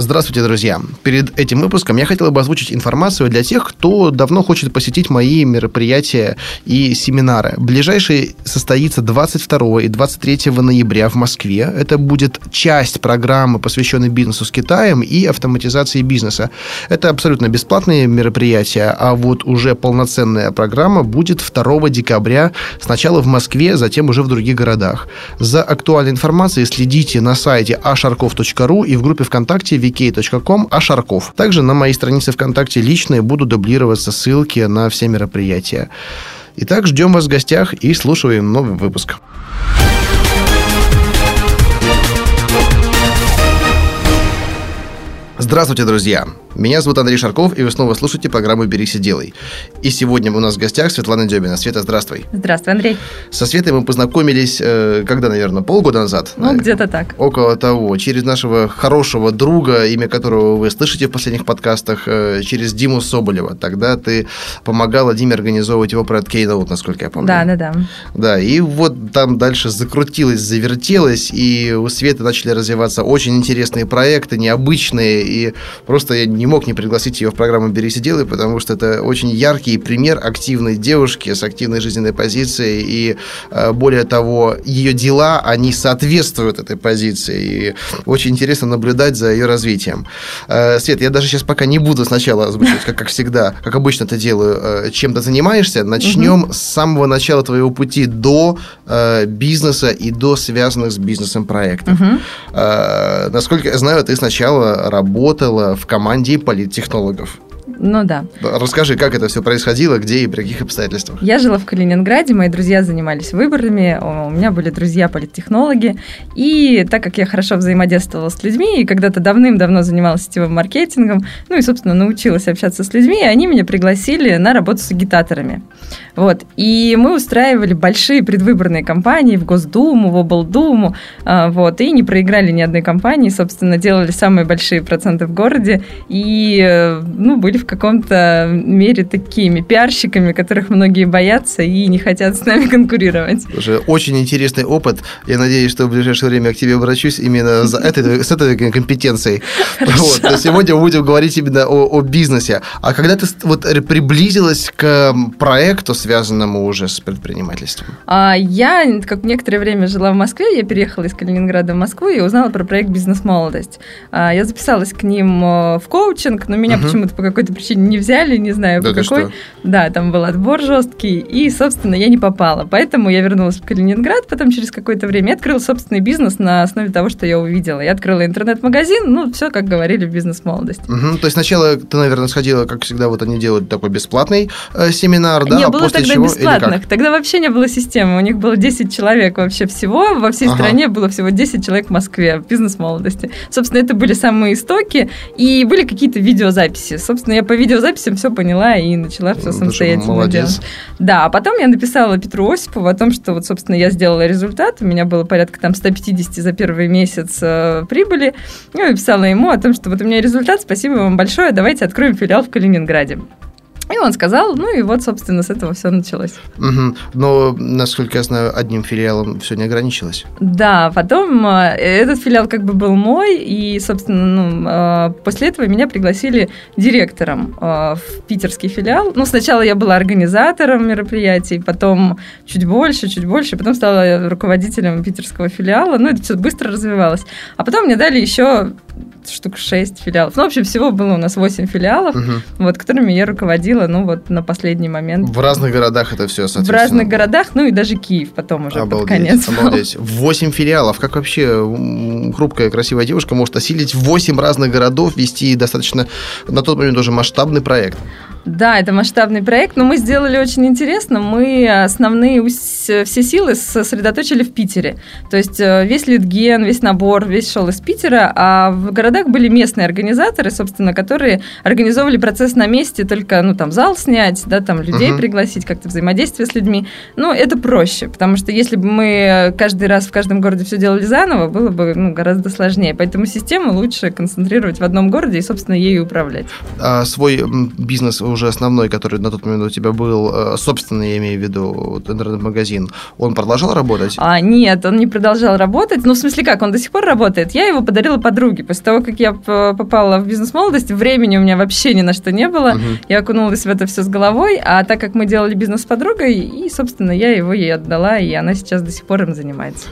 Здравствуйте, друзья! Перед этим выпуском я хотел бы озвучить информацию для тех, кто давно хочет посетить мои мероприятия и семинары. Ближайший состоится 22 и 23 ноября в Москве. Это будет часть программы, посвященной бизнесу с Китаем и автоматизации бизнеса. Это абсолютно бесплатные мероприятия, а вот уже полноценная программа будет 2 декабря сначала в Москве, затем уже в других городах. За актуальной информацией следите на сайте asharkov.ru и в группе ВКонтакте vk.com, а Шарков. Также на моей странице ВКонтакте личные будут дублироваться ссылки на все мероприятия. Итак, ждем вас в гостях и слушаем новый выпуск. Здравствуйте, друзья! Меня зовут Андрей Шарков, и вы снова слушаете программу «Берись и делай». И сегодня у нас в гостях Светлана Дебина. Света, здравствуй. Здравствуй, Андрей. Со Светой мы познакомились, э, когда, наверное, полгода назад? Ну, где-то так. Около того. Через нашего хорошего друга, имя которого вы слышите в последних подкастах, э, через Диму Соболева. Тогда ты помогала Диме организовывать его проект Keynote, насколько я помню. Да, да, да. Да, и вот там дальше закрутилось, завертелось, и у Светы начали развиваться очень интересные проекты, необычные, и просто я не мог не пригласить ее в программу «Берись и делай», потому что это очень яркий пример активной девушки с активной жизненной позицией, и э, более того, ее дела, они соответствуют этой позиции, и очень интересно наблюдать за ее развитием. Э, Свет, я даже сейчас пока не буду сначала озвучивать, как, как всегда, как обычно это делаю, э, чем ты занимаешься, начнем угу. с самого начала твоего пути до бизнеса и до связанных с бизнесом проектов. Угу. Насколько я знаю, ты сначала работала в команде команде политтехнологов. Ну да. Расскажи, как это все происходило, где и при каких обстоятельствах? Я жила в Калининграде, мои друзья занимались выборами, у меня были друзья политтехнологи, и так как я хорошо взаимодействовала с людьми и когда-то давным-давно занималась сетевым маркетингом, ну и, собственно, научилась общаться с людьми, они меня пригласили на работу с агитаторами. Вот. И мы устраивали большие предвыборные кампании в Госдуму, в облдуму, а, вот, и не проиграли ни одной кампании, собственно, делали самые большие проценты в городе, и, э, ну, были в каком-то мере такими пиарщиками, которых многие боятся и не хотят с нами конкурировать. Слушай, очень интересный опыт. Я надеюсь, что в ближайшее время к тебе обращусь именно за этой, с этой компетенцией. Вот. Сегодня мы будем говорить именно о, о бизнесе. А когда ты вот приблизилась к проекту, связанному уже с предпринимательством? А, я, как некоторое время жила в Москве, я переехала из Калининграда в Москву и узнала про проект «Бизнес-молодость». А, я записалась к ним э, в коучинг, но меня угу. почему-то по какой-то причине не взяли, не знаю да по какой. Что? Да, там был отбор жесткий, и, собственно, я не попала. Поэтому я вернулась в Калининград, потом через какое-то время открыла собственный бизнес на основе того, что я увидела. Я открыла интернет-магазин, ну, все, как говорили в бизнес-молодости. Угу, то есть сначала ты, наверное, сходила, как всегда, вот они делают такой бесплатный э, семинар, да? Не а было тогда чего, бесплатных, тогда вообще не было системы. У них было 10 человек вообще всего, во всей ага. стране было всего 10 человек в Москве в бизнес-молодости. Собственно, это были самые истоки, и были какие-то видеозаписи. Собственно, я по видеозаписям все поняла и начала все самостоятельно делать. Да, а потом я написала Петру Осипову о том, что вот, собственно, я сделала результат, у меня было порядка там 150 за первый месяц э, прибыли, ну, и написала ему о том, что вот у меня результат, спасибо вам большое, давайте откроем филиал в Калининграде. И он сказал, ну и вот, собственно, с этого все началось. Угу. Но, насколько я знаю, одним филиалом все не ограничилось. Да, потом э, этот филиал как бы был мой, и, собственно, ну, э, после этого меня пригласили директором э, в питерский филиал. Ну, сначала я была организатором мероприятий, потом чуть больше, чуть больше, потом стала руководителем питерского филиала. Ну, это все быстро развивалось. А потом мне дали еще штук 6 филиалов. Ну, в общем, всего было у нас 8 филиалов, угу. вот, которыми я руководила, ну, вот на последний момент. В разных городах это все, соответственно? В разных городах, ну, и даже Киев потом уже обалдеть, под конец. Обалдеть. 8 филиалов. Как вообще хрупкая, красивая девушка может осилить 8 разных городов, вести достаточно, на тот момент уже масштабный проект? Да, это масштабный проект, но мы сделали очень интересно. Мы основные все силы сосредоточили в Питере. То есть э, весь литген, весь набор, весь шел из Питера, а в городах были местные организаторы, собственно, которые организовывали процесс на месте, только, ну, там, зал снять, да, там, людей uh-huh. пригласить, как-то взаимодействие с людьми. Ну, это проще, потому что если бы мы каждый раз в каждом городе все делали заново, было бы, ну, гораздо сложнее. Поэтому систему лучше концентрировать в одном городе и, собственно, ею управлять. А свой бизнес уже основной, который на тот момент у тебя был, э, собственный, я имею в виду, интернет-магазин, он продолжал работать? А, нет, он не продолжал работать. Ну, в смысле как, он до сих пор работает. Я его подарила подруге. После того, как я попала в бизнес-молодость, времени у меня вообще ни на что не было. Угу. Я окунулась в это все с головой. А так как мы делали бизнес с подругой, и, собственно, я его ей отдала, и она сейчас до сих пор им занимается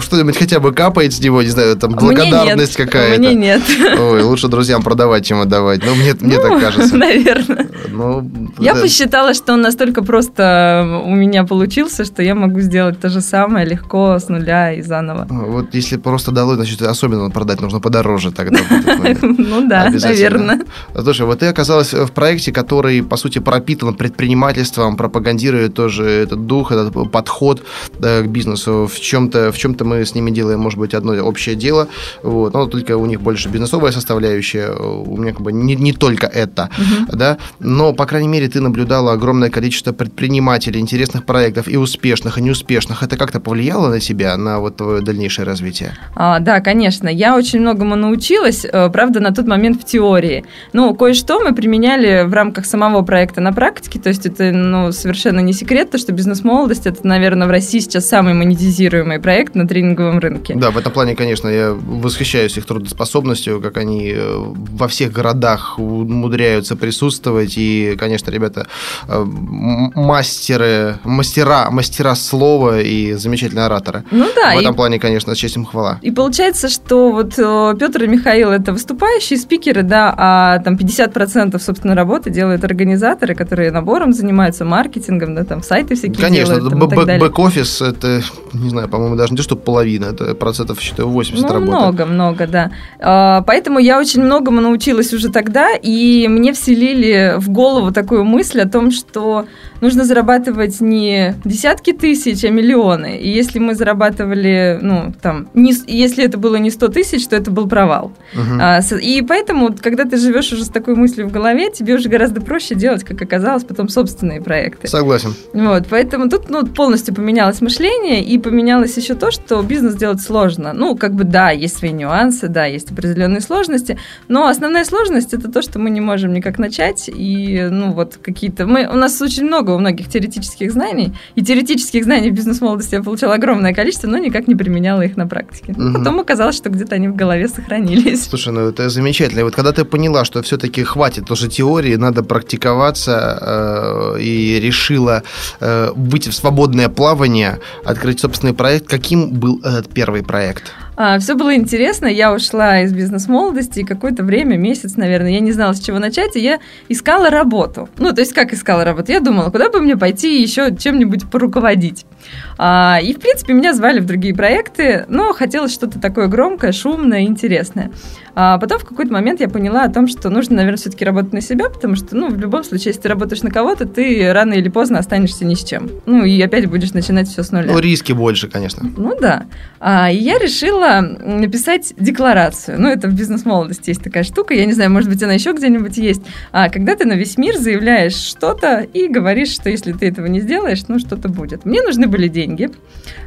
что-нибудь хотя бы капает с него, не знаю, там благодарность какая-то. Мне нет. Ой, лучше друзьям продавать, чем отдавать. Ну, мне, мне так ну, кажется. Наверное. Ну, я да. посчитала, что он настолько просто у меня получился, что я могу сделать то же самое легко с нуля и заново. Вот если просто дало, значит, особенно продать нужно подороже тогда. Ну да, наверное. Слушай, вот ты оказалась в проекте, который, по сути, пропитан предпринимательством, пропагандирует тоже этот дух, этот подход к бизнесу. В чем-то в чем-то мы с ними делаем, может быть, одно общее дело, вот, но только у них больше бизнесовая составляющая, у меня как бы не, не только это, угу. да, но, по крайней мере, ты наблюдала огромное количество предпринимателей, интересных проектов, и успешных, и неуспешных. Это как-то повлияло на тебя, на вот твое дальнейшее развитие? А, да, конечно. Я очень многому научилась, э, правда, на тот момент в теории. Ну, кое-что мы применяли в рамках самого проекта на практике, то есть это, ну, совершенно не секрет, то, что бизнес-молодость, это, наверное, в России сейчас самый монетизируемый проект, на тренинговом рынке. Да, в этом плане, конечно, я восхищаюсь их трудоспособностью, как они э, во всех городах умудряются присутствовать. И, конечно, ребята э, мастеры, мастера, мастера слова и замечательные ораторы. Ну да. В этом и... плане, конечно, честь им хвала. И получается, что вот э, Петр и Михаил это выступающие спикеры, да, а там 50% собственно работы делают организаторы, которые набором занимаются маркетингом, да, там сайты всякие конечно, делают. Конечно, бэк-офис это, не знаю, по-моему, даже не что половина, это процентов, считаю, 80 ну, работы. много, много, да. А, поэтому я очень многому научилась уже тогда, и мне вселили в голову такую мысль о том, что нужно зарабатывать не десятки тысяч, а миллионы. И если мы зарабатывали, ну, там, не, если это было не 100 тысяч, то это был провал. Угу. И поэтому, когда ты живешь уже с такой мыслью в голове, тебе уже гораздо проще делать, как оказалось, потом собственные проекты. Согласен. Вот, поэтому тут ну, полностью поменялось мышление, и поменялось еще то, что бизнес делать сложно. Ну, как бы да, есть свои нюансы, да, есть определенные сложности, но основная сложность это то, что мы не можем никак начать, и, ну, вот какие-то... Мы, у нас очень много у многих теоретических знаний, и теоретических знаний в бизнес-молодости я получала огромное количество, но никак не применяла их на практике. Угу. Потом оказалось, что где-то они в голове сохранились. Слушай, ну это замечательно. И вот когда ты поняла, что все-таки хватит тоже теории, надо практиковаться, э, и решила э, выйти в свободное плавание, открыть собственный проект, каким был этот первый проект? А, все было интересно. Я ушла из бизнес-молодости, и какое-то время, месяц, наверное, я не знала, с чего начать, и я искала работу. Ну, то есть, как искала работу? Я думала, куда бы мне пойти еще чем-нибудь поруководить. А, и, в принципе, меня звали в другие проекты, но хотелось что-то такое громкое, шумное, интересное. А потом в какой-то момент я поняла о том, что нужно, наверное, все-таки работать на себя, потому что, ну, в любом случае, если ты работаешь на кого-то, ты рано или поздно останешься ни с чем. Ну, и опять будешь начинать все с нуля. Ну, риски больше, конечно. Ну, да. А, и я решила написать декларацию. Ну, это в бизнес-молодости есть такая штука. Я не знаю, может быть, она еще где-нибудь есть. А когда ты на весь мир заявляешь что-то и говоришь, что если ты этого не сделаешь, ну, что-то будет. Мне нужны были деньги.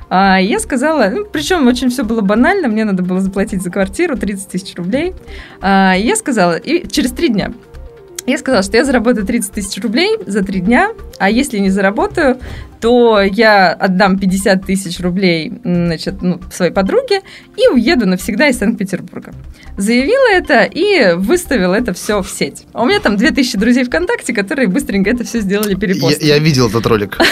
А я сказала, ну, причем очень все было банально, мне надо было заплатить за квартиру 30 тысяч рублей. А я сказала, и через три дня, я сказала, что я заработаю 30 тысяч рублей за три дня, а если не заработаю, то я отдам 50 тысяч рублей значит, ну, своей подруге и уеду навсегда из Санкт-Петербурга. Заявила это и выставила это все в сеть. А у меня там 2000 друзей ВКонтакте, которые быстренько это все сделали перепост. Я, я видел этот ролик.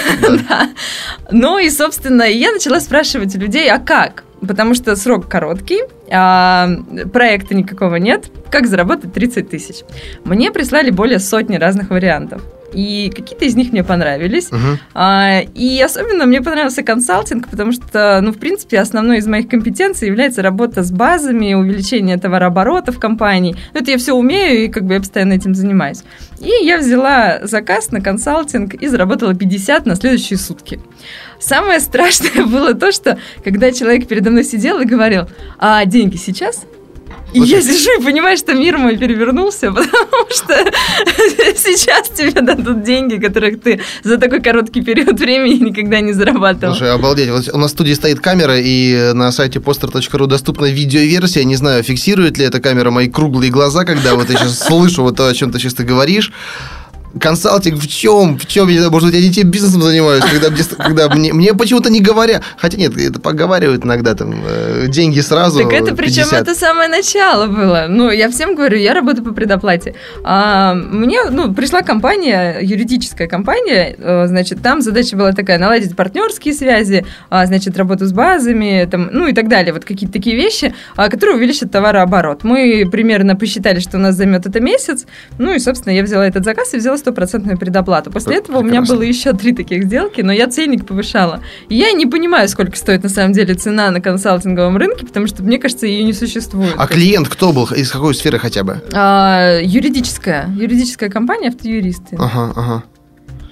Ну и, собственно, я начала спрашивать у людей, а как? Потому что срок короткий, а проекта никакого нет. Как заработать 30 тысяч? Мне прислали более сотни разных вариантов. И какие-то из них мне понравились. Мгм. А, И особенно мне понравился консалтинг, потому что, ну, в принципе, основной из моих компетенций является работа с базами, увеличение товарооборотов компаний. Ну, Это я все умею, и как бы я постоянно этим занимаюсь. И я взяла заказ на консалтинг и заработала 50 на следующие сутки. Самое страшное было то, что когда человек передо мной сидел и говорил, а деньги сейчас? И Вот я это- сижу и понимаю, что мир мой перевернулся, потому что сейчас тебе дадут деньги, которых ты за такой короткий период времени никогда не зарабатывал. Слушай, обалдеть. Вот у нас в студии стоит камера, и на сайте poster.ru доступна видеоверсия. Не знаю, фиксирует ли эта камера мои круглые глаза, когда вот я сейчас слышу вот то, о чем ты сейчас ты говоришь. Консалтинг в чем? В чем? Я может быть, я не тем бизнесом занимаюсь, когда, мне, когда мне, мне почему-то не говоря. Хотя нет, это поговаривают иногда там э, деньги сразу. Так это причем 50. это самое начало было. Ну, я всем говорю, я работаю по предоплате. А, мне, ну, пришла компания, юридическая компания, э, значит, там задача была такая, наладить партнерские связи, а, значит, работу с базами, там, ну и так далее. Вот какие-то такие вещи, а, которые увеличат товарооборот. Мы примерно посчитали, что у нас займет это месяц, ну и, собственно, я взяла этот заказ и взяла стопроцентную предоплату. После Пр- этого у меня прекрасно. было еще три таких сделки, но я ценник повышала. И я не понимаю, сколько стоит на самом деле цена на консалтинговом рынке, потому что, мне кажется, ее не существует. А клиент кто был? Из какой сферы хотя бы? А, юридическая. Юридическая компания, автоюристы. Ага, ага.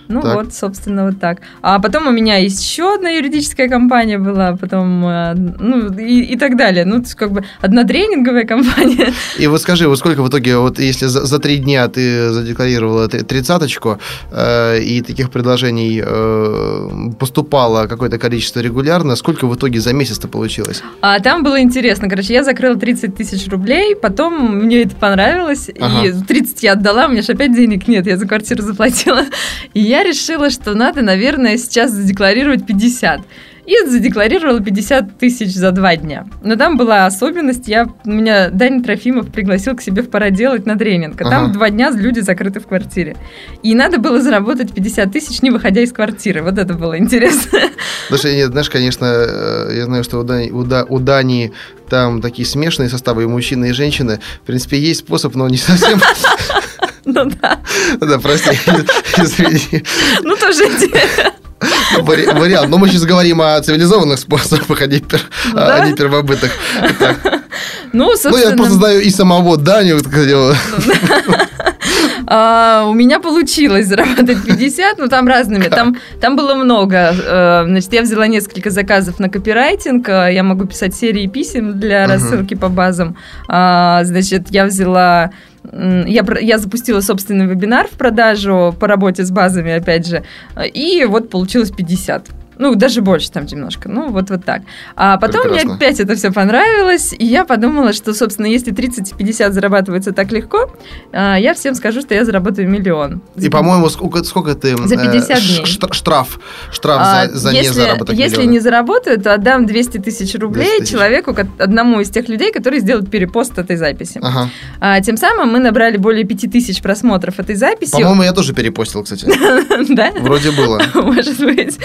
Ну так. вот, собственно, вот так. А потом у меня еще одна юридическая компания была, потом, э, ну, и, и так далее. Ну, то есть, как бы, одна тренинговая компания. И вот скажи, вот сколько в итоге, вот если за, за три дня ты задекларировала три- тридцаточку, э, и таких предложений э, поступало какое-то количество регулярно, сколько в итоге за месяц-то получилось? А там было интересно. Короче, я закрыла 30 тысяч рублей, потом мне это понравилось, Ага. и 30 я отдала, у меня же опять денег нет, я за квартиру заплатила. И я решила, что надо, наверное, сейчас задекларировать 50. И задекларировала 50 тысяч за два дня. Но там была особенность, я, меня Даня Трофимов пригласил к себе в пора делать на тренинг. А там Ага. два дня люди закрыты в квартире. И надо было заработать 50 тысяч, не выходя из квартиры. Вот это было интересно. Слушай, нет, знаешь, конечно, э, я знаю, что у Дани, у, Да- у Дании там такие смешанные составы, и мужчины, и женщины. В принципе, есть способ, но не совсем... Ну да, Да, прости, извини. ну тоже Вари- Вариант. Но мы сейчас говорим о цивилизованных способах, а не, пер- Ну а не первобытных. Ну, Ну, я собственно, просто знаю и самого Даню, а, у меня получилось заработать 50, ну там разными, там, там было много. Э, Значит, я взяла несколько заказов на копирайтинг, э, я могу писать серии писем для рассылки по базам. А, Значит, я взяла... Я, я запустила собственный вебинар в продажу по работе с базами, опять же, и вот получилось 50. Ну, даже больше там немножко. Ну, вот, вот так. А потом Прекрасно. мне опять это все понравилось, и я подумала, что, собственно, если 30 и 50 зарабатывается так легко, а, я всем скажу, что я заработаю миллион. И, по-моему, сколько, сколько ты... За э, 50 ш- дней. штра- Штраф. Штраф А, за, за если, незаработок если миллиона. не заработаю, то отдам 200 тысяч 200 рублей тысяч. человеку, ко- одному из тех людей, которые сделают перепост этой записи. Ага. А, тем самым мы набрали более 5 тысяч просмотров этой записи. По-моему, я тоже перепостил, кстати. да? Вроде было. Может быть.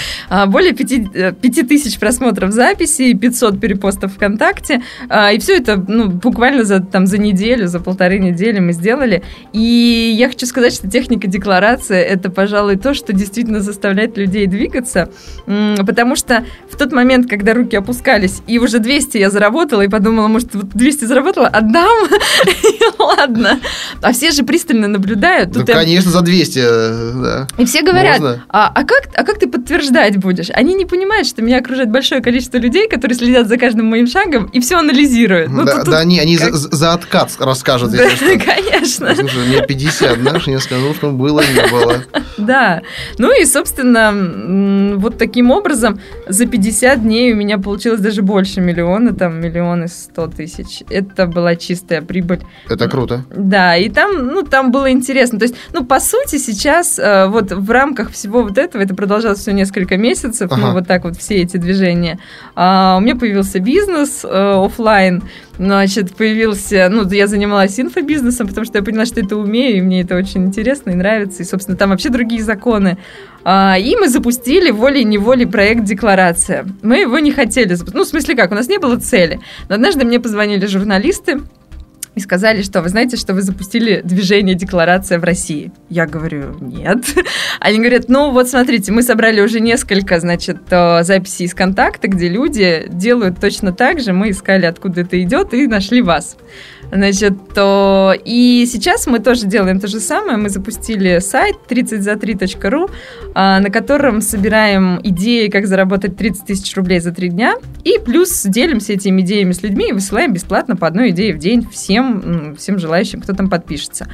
А, Более 5, тысяч просмотров записи, и 500 перепостов ВКонтакте. А, И все это ну, буквально за, там, за неделю, за полторы недели мы сделали. И я хочу сказать, что техника декларации – это, пожалуй, то, что действительно заставляет людей двигаться. Потому что в тот момент, когда руки опускались, и уже 200 я заработала, и подумала, может, вот 200 заработала, отдам, и ладно. А все же пристально наблюдают. Ну, конечно, за 200, э, да. и все говорят, а, а, а как ты подтверждать будешь? Они не понимают, что меня окружает большое количество людей, которые следят за каждым моим шагом и все анализируют. Ну, да, тут- да, они, они как- за, за откат расскажут, Да, если что. конечно, Слушай, мне 50, знаешь, я скажу, что было, не было. да. Ну и, собственно, вот таким образом за 50 дней у меня получилось даже больше миллиона, там миллион и сто тысяч. Это была чистая прибыль. Это круто. Да, и там, ну, там было интересно. То есть, ну, по сути, сейчас э, вот в рамках всего вот этого, это продолжалось все несколько месяцев, Ага. ну, вот так вот все эти движения, а, у меня появился бизнес э, оффлайн, значит, появился, ну, я занималась инфобизнесом, потому что я поняла, что это умею, и мне это очень интересно и нравится, и, собственно, там вообще другие законы. А, И мы запустили волей-неволей проект «Декларация». Мы его не хотели запустить. Ну, в смысле как, у нас не было цели. Но однажды мне позвонили журналисты, и сказали, что вы знаете, что вы запустили движение «Декларация в России». Я говорю, нет. Они говорят, ну вот смотрите, мы собрали уже несколько, значит, э, записей из контакта, где люди делают точно так же, мы искали, откуда это идет, и нашли вас. Значит, то... и сейчас мы тоже делаем то же самое. Мы запустили сайт 30за3.ru, а, на котором собираем идеи, как заработать 30 тысяч рублей за три дня, и плюс делимся этими идеями с людьми и высылаем бесплатно по одной идее в день всем, всем желающим, кто там подпишется.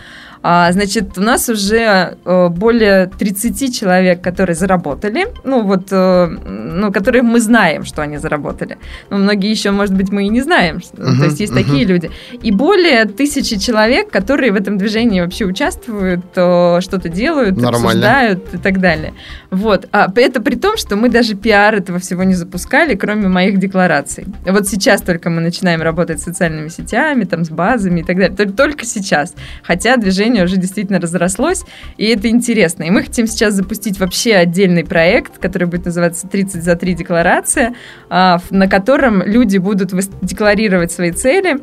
А, значит, у нас уже э, более 30 человек, которые заработали, ну вот, э, ну, которые мы знаем, что они заработали. Но многие еще, может быть, мы и не знаем. Uh-huh, то есть есть uh-huh. такие люди. И более тысячи человек, которые в этом движении вообще участвуют, э, что-то делают, Нормально. обсуждают и так далее. Вот. А это при том, что мы даже пиар этого всего не запускали, кроме моих деклараций. Вот сейчас только мы начинаем работать с социальными сетями, там, с базами и так далее. Только сейчас. Хотя движение движение уже действительно разрослось, и это интересно. И мы хотим сейчас запустить вообще отдельный проект, который будет называться «30 за 3 декларация», а, на котором люди будут декларировать свои цели,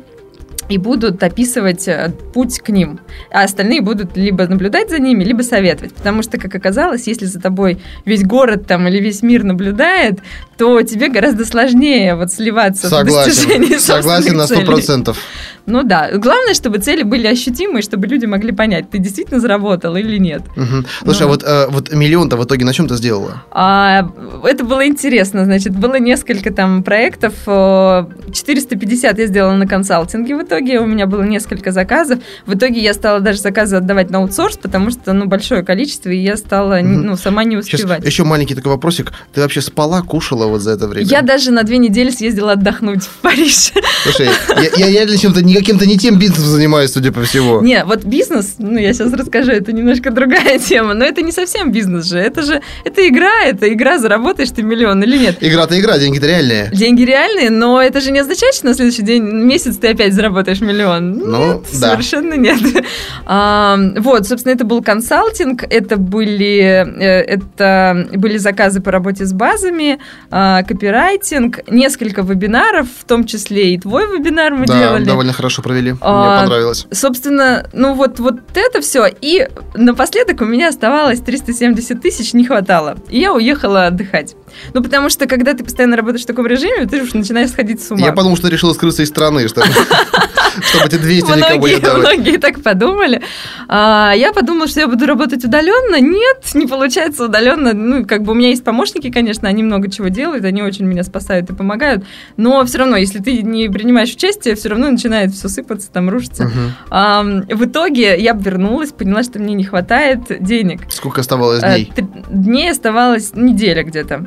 и будут описывать э, путь к ним. А остальные будут либо наблюдать за ними, либо советовать. Потому что, как оказалось, если за тобой весь город там или весь мир наблюдает, то тебе гораздо сложнее вот сливаться Согласен. в достижении Согласен на сто процентов. Ну да. Главное, чтобы цели были ощутимы, чтобы люди могли понять, ты действительно заработал или нет. Угу. Слушай, ну. а вот, э, вот миллион-то в итоге на чем ты сделала? А, это было интересно. Значит, было несколько там проектов. 450 я сделала на консалтинге в итоге. У меня было несколько заказов. В итоге я стала даже заказы отдавать на аутсорс, потому что, ну, большое количество, и я стала, ну, сама не успевать. Сейчас еще маленький такой вопросик. Ты вообще спала, кушала вот за это время? Я даже на две недели съездила отдохнуть в Париж. Слушай, я, я, я чем-то не каким-то не тем бизнесом занимаюсь, судя по всему. Не, вот бизнес, ну, я сейчас расскажу, это немножко другая тема, но это не совсем бизнес же, это же, это игра, это игра, заработаешь ты миллион или нет. Игра-то игра, деньги-то реальные. Деньги реальные, но это же не означает, что на следующий день, месяц ты опять заработаешь миллион. Ну, нет, да. совершенно нет. А, вот, собственно, это был консалтинг, это были, э, это были заказы по работе с базами, а, копирайтинг, несколько вебинаров, в том числе и твой вебинар мы да, делали. довольно хорошо провели. А, Мне понравилось. Собственно, ну вот, вот это все. И напоследок у меня оставалось 370 тысяч, не хватало. И я уехала отдыхать. Ну, потому что, когда ты постоянно работаешь в таком режиме, ты уже начинаешь сходить с ума. Я подумал, что решила скрыться из страны, чтобы эти 200 никому не давать. Многие так подумали. А, я подумала, что я буду работать удаленно. Нет, не получается удаленно. Ну, как бы у меня есть помощники, конечно, они много чего делают, они очень меня спасают и помогают. Но все равно, если ты не принимаешь участие, все равно начинает все сыпаться, там рушиться. А, в итоге я вернулась, поняла, что мне не хватает денег. Сколько оставалось э, дней? Дней оставалось неделя где-то.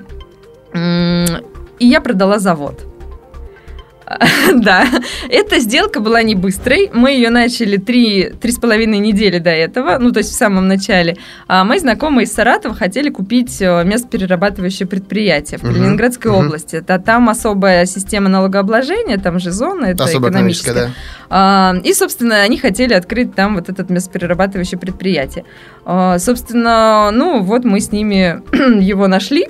И я продала завод. Да, эта сделка была не быстрой. Мы ее начали три, три с половиной недели до этого, ну, то есть в самом начале. А мои знакомые из Саратова хотели купить э, местоперерабатывающее предприятие в Калининградской uh-huh. области. Это там особая система налогообложения, там же зона, это Особо экономическая. Да. А, и, собственно, они хотели открыть там вот этот местоперерабатывающее предприятие. А, собственно, ну, вот мы с ними его нашли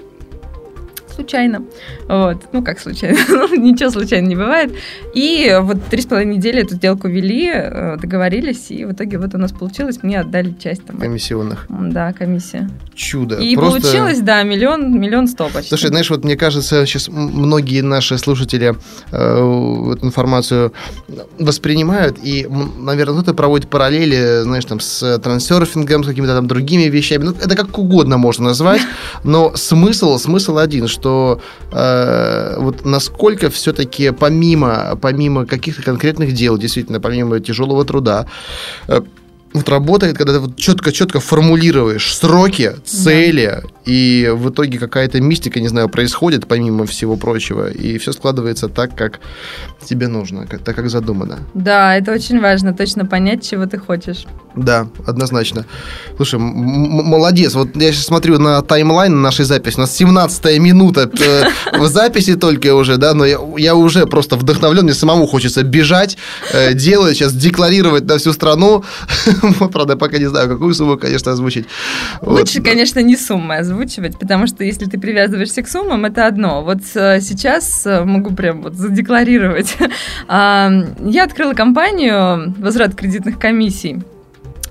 случайно. Вот. Ну, как случайно? Ну, ничего случайно не бывает. И вот три с половиной недели эту сделку вели, э, договорились, и в итоге вот у нас получилось, мне отдали часть там. Комиссионных. Да, комиссия. Чудо. И Просто... получилось, да, миллион, миллион сто почти. Слушай, знаешь, вот мне кажется, сейчас многие наши слушатели э, эту информацию воспринимают, и, наверное, кто-то проводит параллели, знаешь, там, с трансерфингом, с какими-то там другими вещами. Ну, это как угодно можно назвать, но смысл, смысл один, что что э, вот насколько все-таки помимо, помимо каких-то конкретных дел, действительно, помимо тяжелого труда, э, вот работает, когда ты вот четко-четко формулируешь сроки, цели, да. И в итоге какая-то мистика, не знаю, происходит помимо всего прочего, и все складывается так, как тебе нужно, как, так, как задумано. Да, это очень важно, точно понять, чего ты хочешь. Да, однозначно. Слушай, молодец. Вот я сейчас смотрю на таймлайн нашей записи. У нас 17-я минута э, в записи только уже, да, но я, уже просто вдохновлен. Мне самому хочется бежать, э, делать сейчас, декларировать на всю страну. Правда, пока не знаю, какую сумму, конечно, озвучить. Лучше, конечно, не суммы озвучить озвучивать, потому что если ты привязываешься к суммам, это одно. Вот э, сейчас э, могу прям вот задекларировать. Я открыла компанию «Возврат кредитных комиссий».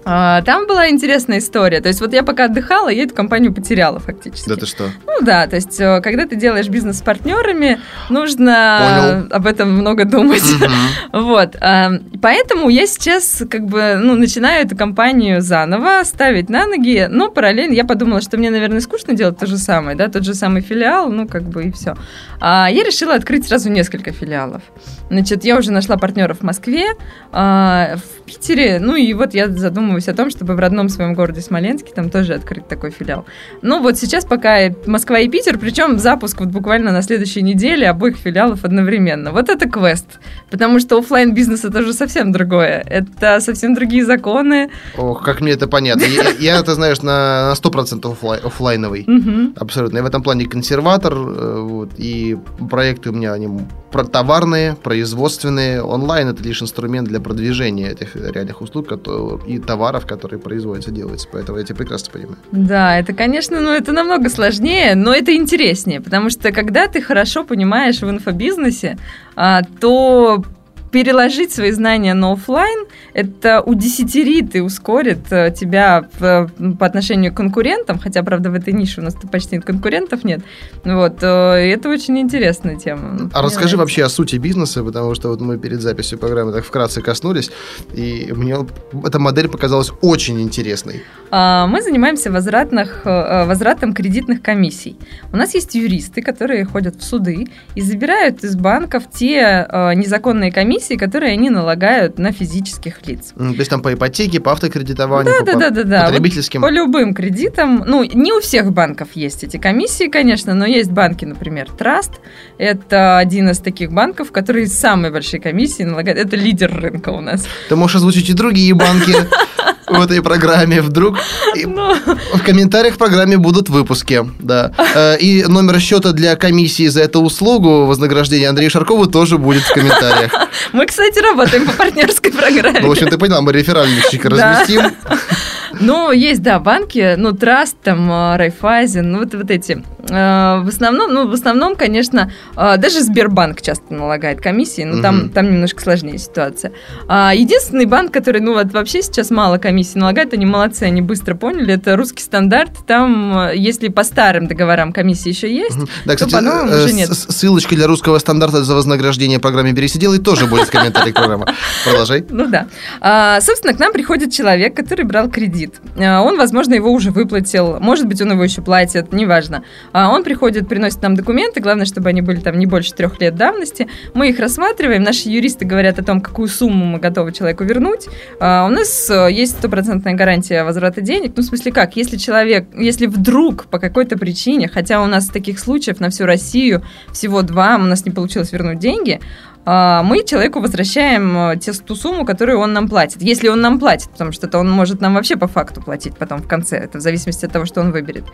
А, Там была интересная история. То есть вот я пока отдыхала, я эту компанию потеряла фактически. Да ты что? Ну да, то есть э, когда ты делаешь бизнес с партнерами, нужно Понял. об этом много думать. Вот. а, Поэтому я сейчас как бы ну, начинаю эту компанию заново ставить на ноги, но параллельно я подумала, что мне, наверное, скучно делать то же самое, да, тот же самый филиал, ну как бы и все. А я решила открыть сразу несколько филиалов. Значит, я уже нашла партнеров в Москве, а, в Питере, ну и вот я задумываюсь о том, чтобы в родном своем городе Смоленске там тоже открыть такой филиал. Ну вот сейчас пока Москва и Питер, причем запуск вот буквально на следующей неделе обоих филиалов одновременно. Вот это квест, потому что оффлайн бизнес это уже совсем другое. Это совсем другие законы. Ох, как мне это понятно. Я, ты знаешь, на, на 100% оффлай- оффлайновый. Мгм. Абсолютно. Я в этом плане консерватор, э, вот, и проекты у меня они товарные, производственные. Онлайн это лишь инструмент для продвижения этих реальных услуг и товаров, которые производятся, делаются. Поэтому я тебя прекрасно понимаю. Да, это, конечно, ну, это намного сложнее, но это интереснее, потому что когда ты хорошо понимаешь в инфобизнесе, а, то переложить свои знания на оффлайн, это удесятерит и ускорит э, тебя в- по отношению к конкурентам, хотя, правда, в этой нише у нас почти конкурентов нет. Вот, э, это очень интересная тема. А Мне расскажи нравится. вообще о сути бизнеса, потому что вот мы перед записью программы так вкратце коснулись, и мне эта модель показалась очень интересной. А, Мы занимаемся возвратных, э, возвратом кредитных комиссий. У нас есть юристы, которые ходят в суды и забирают из банков те незаконные комиссии, которые они налагают на физических лиц. То есть там по ипотеке, по автокредитованию, по, по Да-да-да-да. Вот потребительским. По любым кредитам, ну, не у всех банков есть эти комиссии, конечно, но есть банки, например, Траст. Это один из таких банков, который самые большие комиссии налагает. Это лидер рынка у нас. Ты можешь озвучить и другие банки в этой программе. Вдруг Ну, в комментариях в программе будут выпуски. Да. Э, И номер счета для комиссии за эту услугу вознаграждения Андрея Шаркова тоже будет в комментариях. мы, кстати, работаем по партнерской программе. Ну, в общем, ты поняла, мы реферальничек Да. разместим. Ну, есть, да, банки, ну, Траст, там, э, Райфайзен, ну, вот, вот эти. Э, В основном, ну, в основном, конечно, э, даже Сбербанк часто налагает комиссии, но там, там немножко сложнее ситуация. А Единственный банк, который, ну, вот вообще сейчас мало комиссий налагает, они молодцы, они быстро поняли, это русский стандарт. Там, э, если по старым договорам комиссии еще есть. Да, то кстати, по-новому э, уже нет. с- ссылочка для русского стандарта за вознаграждение программе «Бери, делай» тоже будет в комментариях программы. Продолжай. Ну да. А, собственно, к нам приходит человек, который брал кредит. А, он, возможно, его уже выплатил. Может быть, он его еще платит, неважно. А, он приходит, приносит нам документы. Главное, чтобы они были там не больше трех лет давности. Мы их рассматриваем. Наши юристы говорят о том, какую сумму мы готовы человеку вернуть. А, у нас э, есть стопроцентная гарантия возврата денег. Ну, в смысле как? Если человек, если вдруг по какой-то причине, хотя у нас таких случаев на всю Россию всего два, у нас не получилось вернуть деньги, мы человеку возвращаем э, те, ту сумму, которую он нам платит. Если он нам платит, потому что это он может нам вообще по факту платить потом в конце. Это в зависимости от того, что он выберет.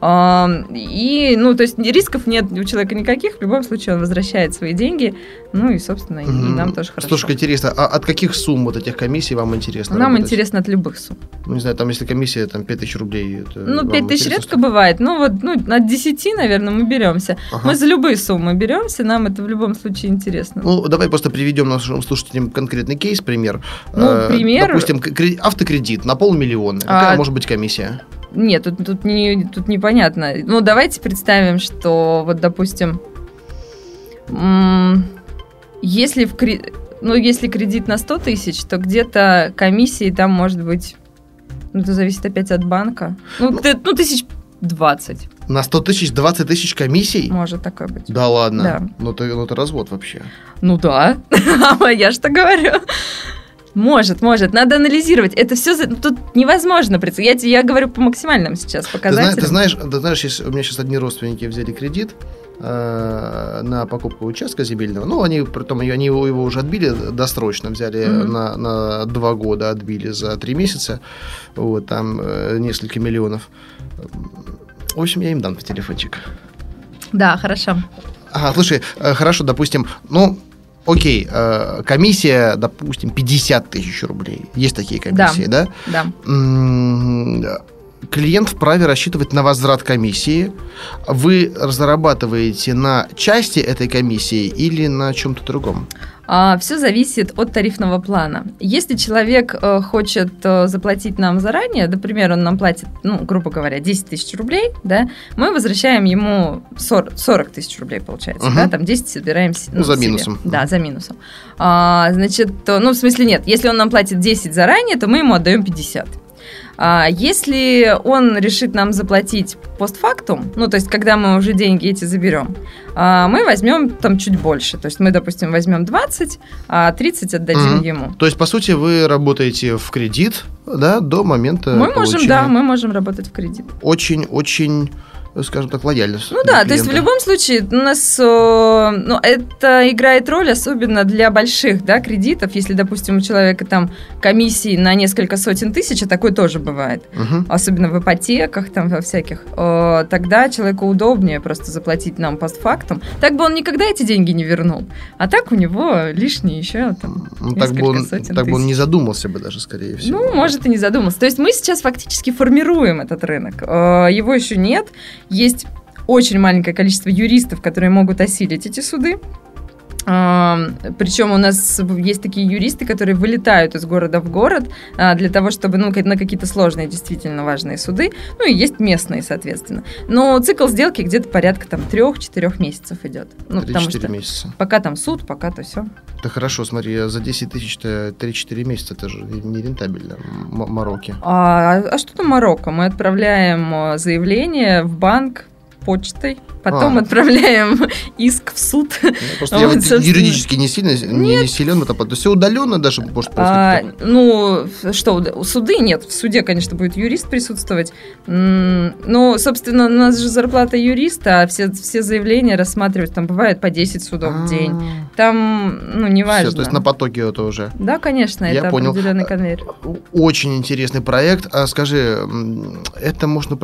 А, И, ну, то есть рисков нет у человека никаких. В любом случае он возвращает свои деньги. Ну и, собственно, и- и нам тоже хорошо. Слушай, интересно, а от каких сумм вот этих комиссий вам интересно Нам работать? интересно от любых сумм. Ну, не знаю, там если комиссия там 5000 рублей. это Ну, вам 5 тысяч интересно, редко что- бывает. Ну, вот ну, от 10, наверное, мы беремся. Ага. Мы за любые суммы беремся, нам это в любом случае интересно. Ну, давай просто приведем нашим слушателям конкретный кейс, пример. Ну, Э, пример- Допустим, автокредит на полмиллиона. А- Какая может быть комиссия? Нет, тут, тут, не, тут непонятно. Ну, давайте представим, что вот, допустим, если, в, кре- ну, если кредит на 100 тысяч, то где-то комиссии там может быть... Ну, это зависит опять от банка. Ну, Ну- ну тысяч 20 На 100 тысяч 20 тысяч комиссий? может такое быть. Да ладно. Да. Ну, это, ну, это развод вообще. Ну да, а я что говорю? Может, может. Надо анализировать. Это все тут невозможно. Я, тебе- я говорю по максимальным сейчас Ты, показателям. ты знаешь, ты знаешь, если у меня сейчас одни родственники взяли кредит э, на покупку участка земельного. Ну, они, притом, они его, его уже отбили досрочно, взяли Мгм. на, на два года, отбили за три месяца. Вот, там э, несколько миллионов. В общем, я им дам в телефончик. Да, хорошо. Ага, слушай, э, хорошо, допустим, ну, окей, э, комиссия, допустим, 50 тысяч рублей. Есть такие комиссии, да? Да. М, клиент вправе рассчитывать на возврат комиссии. Вы зарабатываете на части этой комиссии или на чем-то другом? А, все зависит от тарифного плана. Если человек э, хочет э, заплатить нам заранее, например, он нам платит, ну, грубо говоря, 10 тысяч рублей, да, мы возвращаем ему 40, 40 тысяч рублей, получается, угу. да, там 10 собираем ну, за себе. минусом. Да, за минусом. А, значит, ну, в смысле нет, если он нам платит 10 заранее, то мы ему отдаем 50. А если он решит нам заплатить постфактум, ну, то есть, когда мы уже деньги эти заберем, а, мы возьмем там чуть больше. То есть, мы, допустим, возьмем 20, а 30 отдадим mm-hmm. ему. То есть, по сути, вы работаете в кредит, да, до момента Мы получения. можем, да, мы можем работать в кредит. Очень-очень скажем так, лояльность. Ну да, то есть в любом случае у нас ну, это играет роль, особенно для больших да, кредитов. Если, допустим, у человека там комиссии на несколько сотен тысяч, а такое тоже бывает, угу. особенно в ипотеках, там во всяких, тогда человеку удобнее просто заплатить нам постфактум. Так бы он никогда эти деньги не вернул. А так у него лишние еще там ну, так бы он, Так тысяч. бы он не задумался бы даже, скорее всего. Ну, может, и не задумался. То есть мы сейчас фактически формируем этот рынок. Его еще нет. Есть очень маленькое количество юристов, которые могут осилить эти суды. Причем у нас есть такие юристы, которые вылетают из города в город а, для того, чтобы ну, на какие-то сложные, действительно важные суды. Ну и есть местные, соответственно. Но цикл сделки где-то порядка там трех-четырех месяцев идет. Ну, потому что месяца. Пока там суд, пока то все. Да хорошо, смотри, за 10 тысяч 3-4 месяца, это же не рентабельно, Марокко. А, а что там Марокко? Мы отправляем а, заявление в банк почтой, Потом а. отправляем иск в суд. Ну, просто вот, я вот юридически не сильно не, не силен, это то все удаленно даже может а, Ну, что, суды нет. В суде, конечно, будет юрист присутствовать. Ну, собственно, у нас же зарплата юриста, а все, все заявления рассматривать, там бывает по 10 судов в день. А. Там, ну, неважно. Все, то есть на потоке это уже. Да, конечно, я это понял. определенный конвейер. Очень интересный проект. А скажи, это можно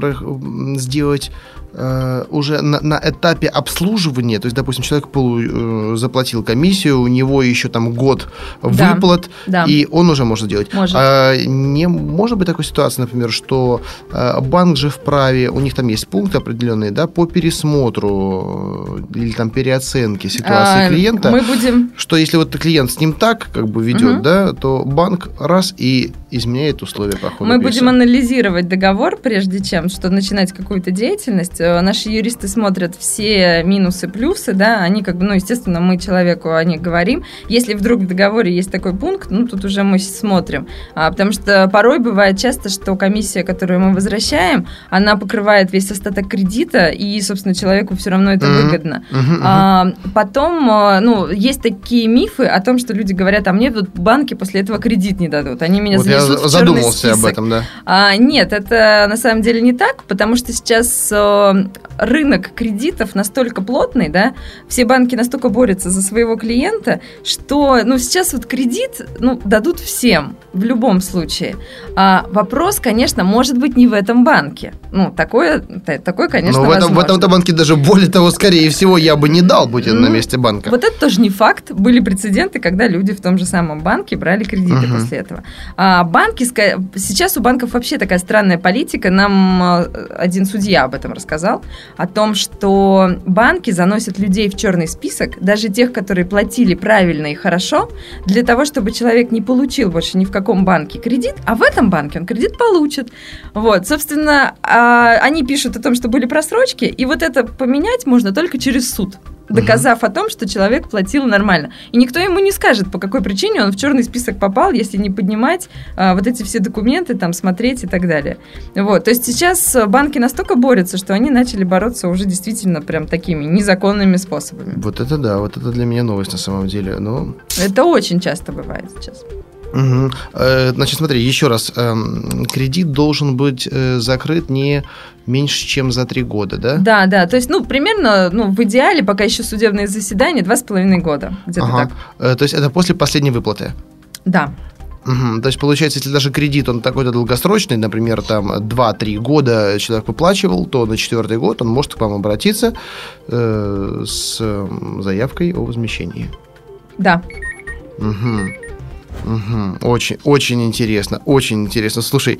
сделать э, уже на, на этапе обслуживания, то есть, допустим, человек полу, э, заплатил комиссию, у него еще там год да, выплат, да. и он уже может делать. Может. А, не может быть такой ситуации, например, что а, банк же вправе, у них там есть пункты определенные, да, по пересмотру э, или там переоценке ситуации а, клиента. Мы будем... Что если вот клиент с ним так как бы ведет, угу. да, то банк раз и изменяет условия по ходу Мы будем анализировать договор, прежде чем что начинать какую-то деятельность. Наши юристы смотрят все минусы, плюсы, да, они как бы, ну, естественно, мы человеку о них говорим. Если вдруг в договоре есть такой пункт, ну, тут уже мы смотрим. А, потому что порой бывает часто, что комиссия, которую мы возвращаем, она покрывает весь остаток кредита, и, собственно, человеку все равно это mm-hmm. выгодно. Mm-hmm. А, потом, а, ну, есть такие мифы о том, что люди говорят, а мне вот банки после этого кредит не дадут. Они меня вот занесут я в задумался список. об этом, да. А, нет, это на самом деле не так, потому что сейчас э, рынок кредитов настолько плотный, да, все банки настолько борются за своего клиента, что, ну, сейчас вот кредит, ну, дадут всем в любом случае. А вопрос, конечно, может быть не в этом банке. Ну, такое, такое конечно, Но в этом, в этом банке даже более того, скорее всего, я бы не дал, будь ну, на месте банка. Вот это тоже не факт. Были прецеденты, когда люди в том же самом банке брали кредиты угу. после этого. А банки, сейчас у банков вообще такая странная политика. Нам э, один судья об этом рассказал, о том, что банки заносят людей в черный список, даже тех, которые платили правильно и хорошо, для того, чтобы человек не получил больше ни в каком банке кредит, а в этом банке он кредит получит. Вот, собственно, а, они пишут о том, что были просрочки, и вот это поменять можно только через суд доказав угу. о том, что человек платил нормально. И никто ему не скажет, по какой причине он в черный список попал, если не поднимать а, вот эти все документы, там, смотреть и так далее. Вот. То есть сейчас банки настолько борются, что они начали бороться уже действительно прям такими незаконными способами. Вот это да, вот это для меня новость на самом деле. Но... Это очень часто бывает сейчас. Угу. Значит, смотри, еще раз. Эм, кредит должен быть э, закрыт не меньше, чем за три года, да? Да, да. То есть, ну, примерно, ну, в идеале, пока еще судебные заседания, два с половиной года. Где-то ага. так. Э, то есть, это после последней выплаты? Да. Угу. То есть, получается, если даже кредит, он такой-то долгосрочный, например, там 2-3 года человек выплачивал, то на четвертый год он может к вам обратиться э, с заявкой о возмещении. Да. Угу. Угу. Очень, очень интересно, очень интересно. Слушай,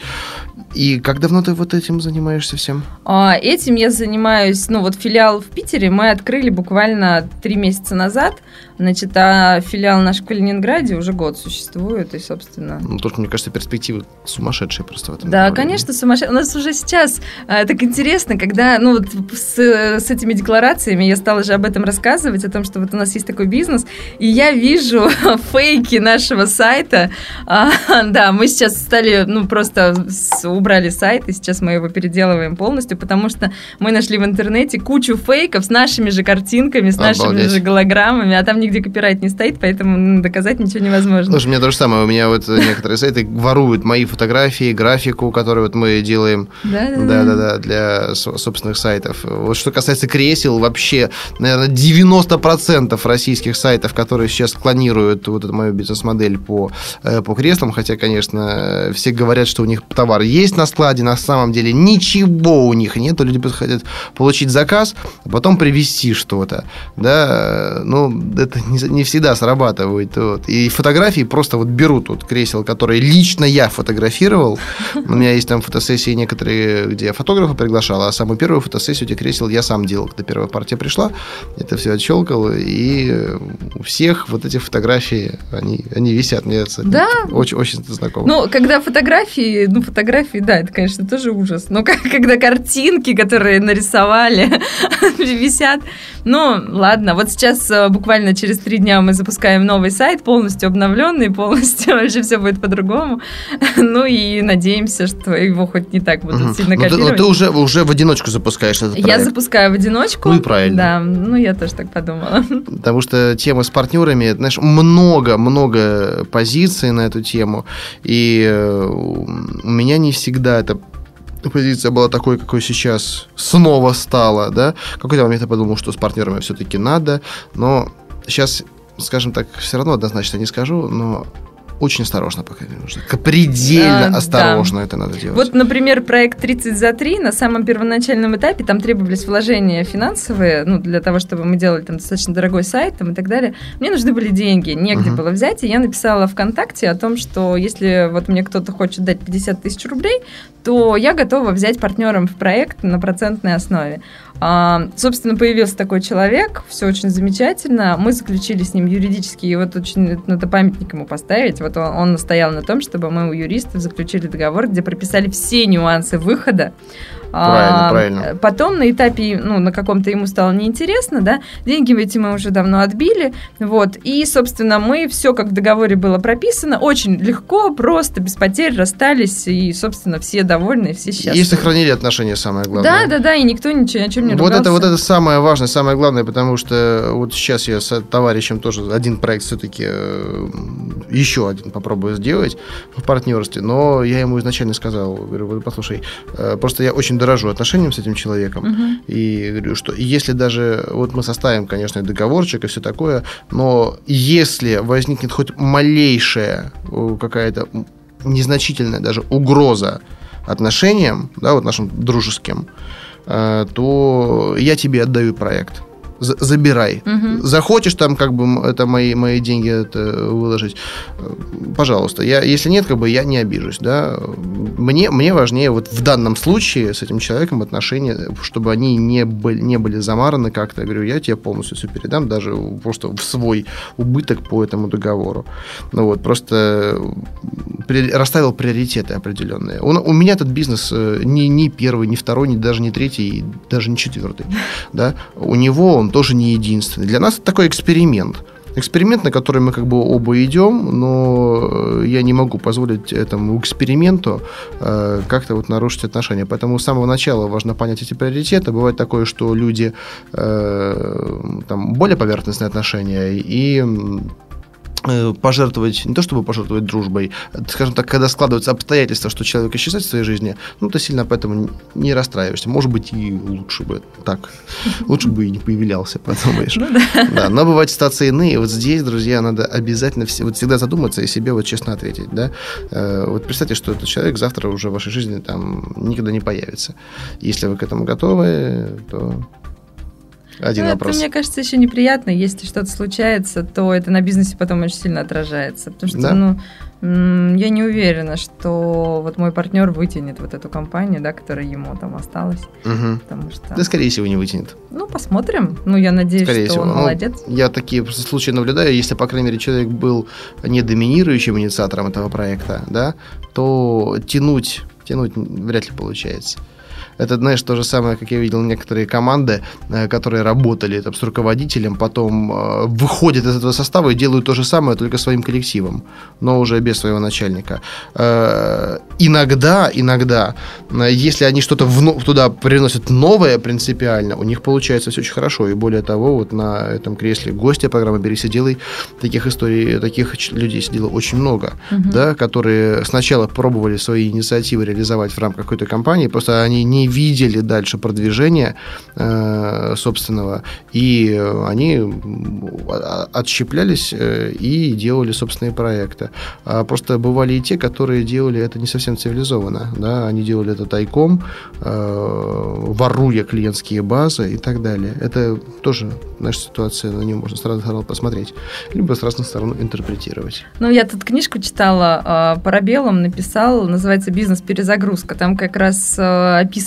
И как давно ты вот этим занимаешься всем? А, этим я занимаюсь, ну вот филиал в Питере мы открыли буквально три месяца назад. Значит, а филиал наш в Калининграде уже год существует, и, собственно... Ну, только, мне кажется, перспективы сумасшедшие просто в этом. Да, конечно, сумасшедшие. У нас уже сейчас а, так интересно, когда, ну, вот с, с этими декларациями я стала же об этом рассказывать, о том, что вот у нас есть такой бизнес, и я вижу фейки нашего сайта. А, да, мы сейчас стали, ну, просто с, убрали сайт, и сейчас мы его переделываем полностью, потому что мы нашли в интернете кучу фейков с нашими же картинками, с нашими Обалдеть. же голограммами, а там нигде копирайт не стоит, поэтому ну, доказать ничего невозможно. Слушай, у меня то же самое. У меня вот некоторые сайты воруют мои фотографии, графику, которую вот мы делаем. Да, да, Да-да-да, для со- собственных сайтов. Вот что касается кресел, вообще, наверное, 90% российских сайтов, которые сейчас клонируют вот эту мою бизнес-модель по, э, по креслам, хотя, конечно, все говорят, что у них товар есть на складе, на самом деле ничего у них нет, люди хотят получить заказ, а потом привезти что-то, да, ну, это не, не всегда срабатывает, вот. и фотографии просто вот берут вот кресел, которые лично я фотографировал, у меня есть там фотосессии некоторые, где я фотографа приглашал, а самую первую фотосессию этих кресел я сам делал, когда первая партия пришла, это все отщелкал, и у всех вот эти фотографии, они, они висят, мне это Да. очень, очень знакомо. Ну, когда фотографии, ну, фотографии, да, это, конечно, тоже ужас. Но как- когда картинки, которые нарисовали, висят. Ну, ладно, вот сейчас э, буквально через три дня мы запускаем новый сайт, полностью обновленный, полностью вообще все будет по-другому. Ну и надеемся, что его хоть не так будут сильно Ну, ты, ну, копировать. ты уже, уже в одиночку запускаешь этот Я проект. запускаю в одиночку. Ну и правильно. Да, ну я тоже так подумала. Потому что тема с партнерами, знаешь, много-много позиций на эту тему. И э, у меня не всегда эта позиция была такой, какой сейчас снова стала, да. В какой-то момент я подумал, что с партнерами все-таки надо, но сейчас, скажем так, все равно однозначно не скажу, но очень осторожно пока нужно. Предельно А, да. осторожно это надо делать. Вот, например, проект 30 за 3 на самом первоначальном этапе там требовались вложения финансовые, ну, для того, чтобы мы делали там достаточно дорогой сайт там, и так далее. Мне нужны были деньги, негде Мгм. было взять, и я написала ВКонтакте о том, что если вот мне кто-то хочет дать 50 тысяч рублей, то я готова взять партнером в проект на процентной основе. А, собственно, появился такой человек, все очень замечательно. Мы заключили с ним юридически, и вот очень надо памятник ему поставить. Вот он, он настоял на том, чтобы мы у юристов заключили договор, где прописали все нюансы выхода. Правильно, А, правильно. Потом на этапе, ну, на каком-то ему стало неинтересно, да, деньги эти мы уже давно отбили, вот, и, собственно, мы все, как в договоре было прописано, очень легко, просто, без потерь расстались, и, собственно, все довольны, все счастливы. И сохранили отношения, самое главное. Да, да, да, и никто ничего, ни о чем не Вот это, ругался. вот это самое важное, самое главное, потому что вот сейчас я с товарищем тоже один проект все-таки еще один попробую сделать в партнерстве, но я ему изначально сказал, говорю, «Вот послушай, э, просто я очень дорожу отношением с этим человеком, Мгм. и говорю, что если даже, вот мы составим, конечно, договорчик и все такое, но если возникнет хоть малейшая э, какая-то незначительная даже угроза отношениям, да, вот нашим дружеским, э, то я тебе отдаю проект. За- забирай. Мгм. Захочешь там как бы это мои, мои деньги это выложить, э, пожалуйста. Я, если нет, как бы я не обижусь, да. Мне, мне важнее вот в данном случае с этим человеком отношения, чтобы они не были, не были замараны как-то. Я говорю, я тебе полностью все передам, даже просто в свой убыток по этому договору. Ну вот, просто при- расставил приоритеты определенные. Он- у меня этот бизнес э, не, не первый, не второй, не, даже не третий, даже не четвертый. Да? У него он тоже не единственный. Для нас это такой эксперимент. Эксперимент, на который мы как бы оба идем, но э, я не могу позволить этому эксперименту э, как-то вот нарушить отношения. Поэтому с самого начала важно понять эти приоритеты. Бывает такое, что люди э, там более поверхностные отношения и пожертвовать, не то чтобы пожертвовать дружбой, э, скажем так, когда складываются обстоятельства, что человек исчезает в своей жизни, ну, ты сильно поэтому не расстраиваешься. Может быть, и лучше бы так. Лучше бы и не появлялся, подумаешь. Ну да. Да, но бывают ситуации иные. Вот здесь, друзья, надо обязательно все, вот всегда задуматься и себе вот честно ответить, да. Э, Вот представьте, что этот человек завтра уже в вашей жизни там никогда не появится. Если вы к этому готовы, то один ну, вопрос. Это, мне кажется, еще неприятно. Если что-то случается, то это на бизнесе потом очень сильно отражается. Потому что, Да? ну, я не уверена, что вот мой партнер вытянет вот эту компанию, да, которая ему там осталась. Мгм. Потому что, Да, скорее всего, не вытянет. ну, посмотрим. Ну, я надеюсь, Скорее что всего. он Ну, молодец. Я такие случаи наблюдаю. Если, по крайней мере, человек был не доминирующим инициатором этого проекта, да, то тянуть, тянуть вряд ли получается. Это, знаешь, то же самое, как я видел некоторые команды, э, которые работали там, с руководителем, потом э, выходят из этого состава и делают то же самое, только своим коллективом, но уже без своего начальника. Э, Иногда, иногда, если они что-то туда приносят новое принципиально, у них получается все очень хорошо. И более того, вот на этом кресле гостя программы «Берись и делай» таких историй, таких людей сидело очень много, Мгм. да, которые сначала пробовали свои инициативы реализовать в рамках какой-то компании, просто они не видели дальше продвижения э, собственного, и они а- отщеплялись э, и делали собственные проекты. А просто бывали и те, которые делали это не совсем цивилизованно, да, они делали это тайком, э, воруя клиентские базы и так далее. Это тоже наша ситуация, на нее можно с разных сторон посмотреть, либо с разных сторон интерпретировать. Ну, я тут книжку читала, э, Парабеллум написал, называется «Бизнес-перезагрузка». Там как раз э,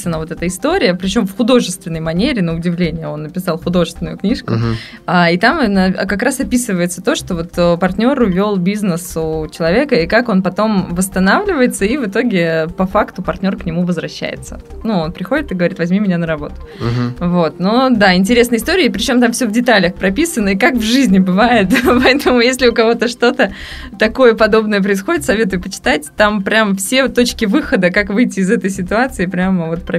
описана вот эта история, причем в художественной манере, на удивление, он написал художественную книжку. Мгм. А, и там она- как раз описывается то, что вот э, партнер увел бизнес у человека, и как он потом восстанавливается, и в итоге по факту партнер к нему возвращается. Ну, он приходит и говорит, возьми меня на работу. Мгм. Вот, но да, интересная история, и причем там все в деталях прописано, и как в жизни бывает. Поэтому, если у кого-то что-то такое подобное происходит, советую почитать. Там прям все точки выхода, как выйти из этой ситуации, прямо вот прописаны.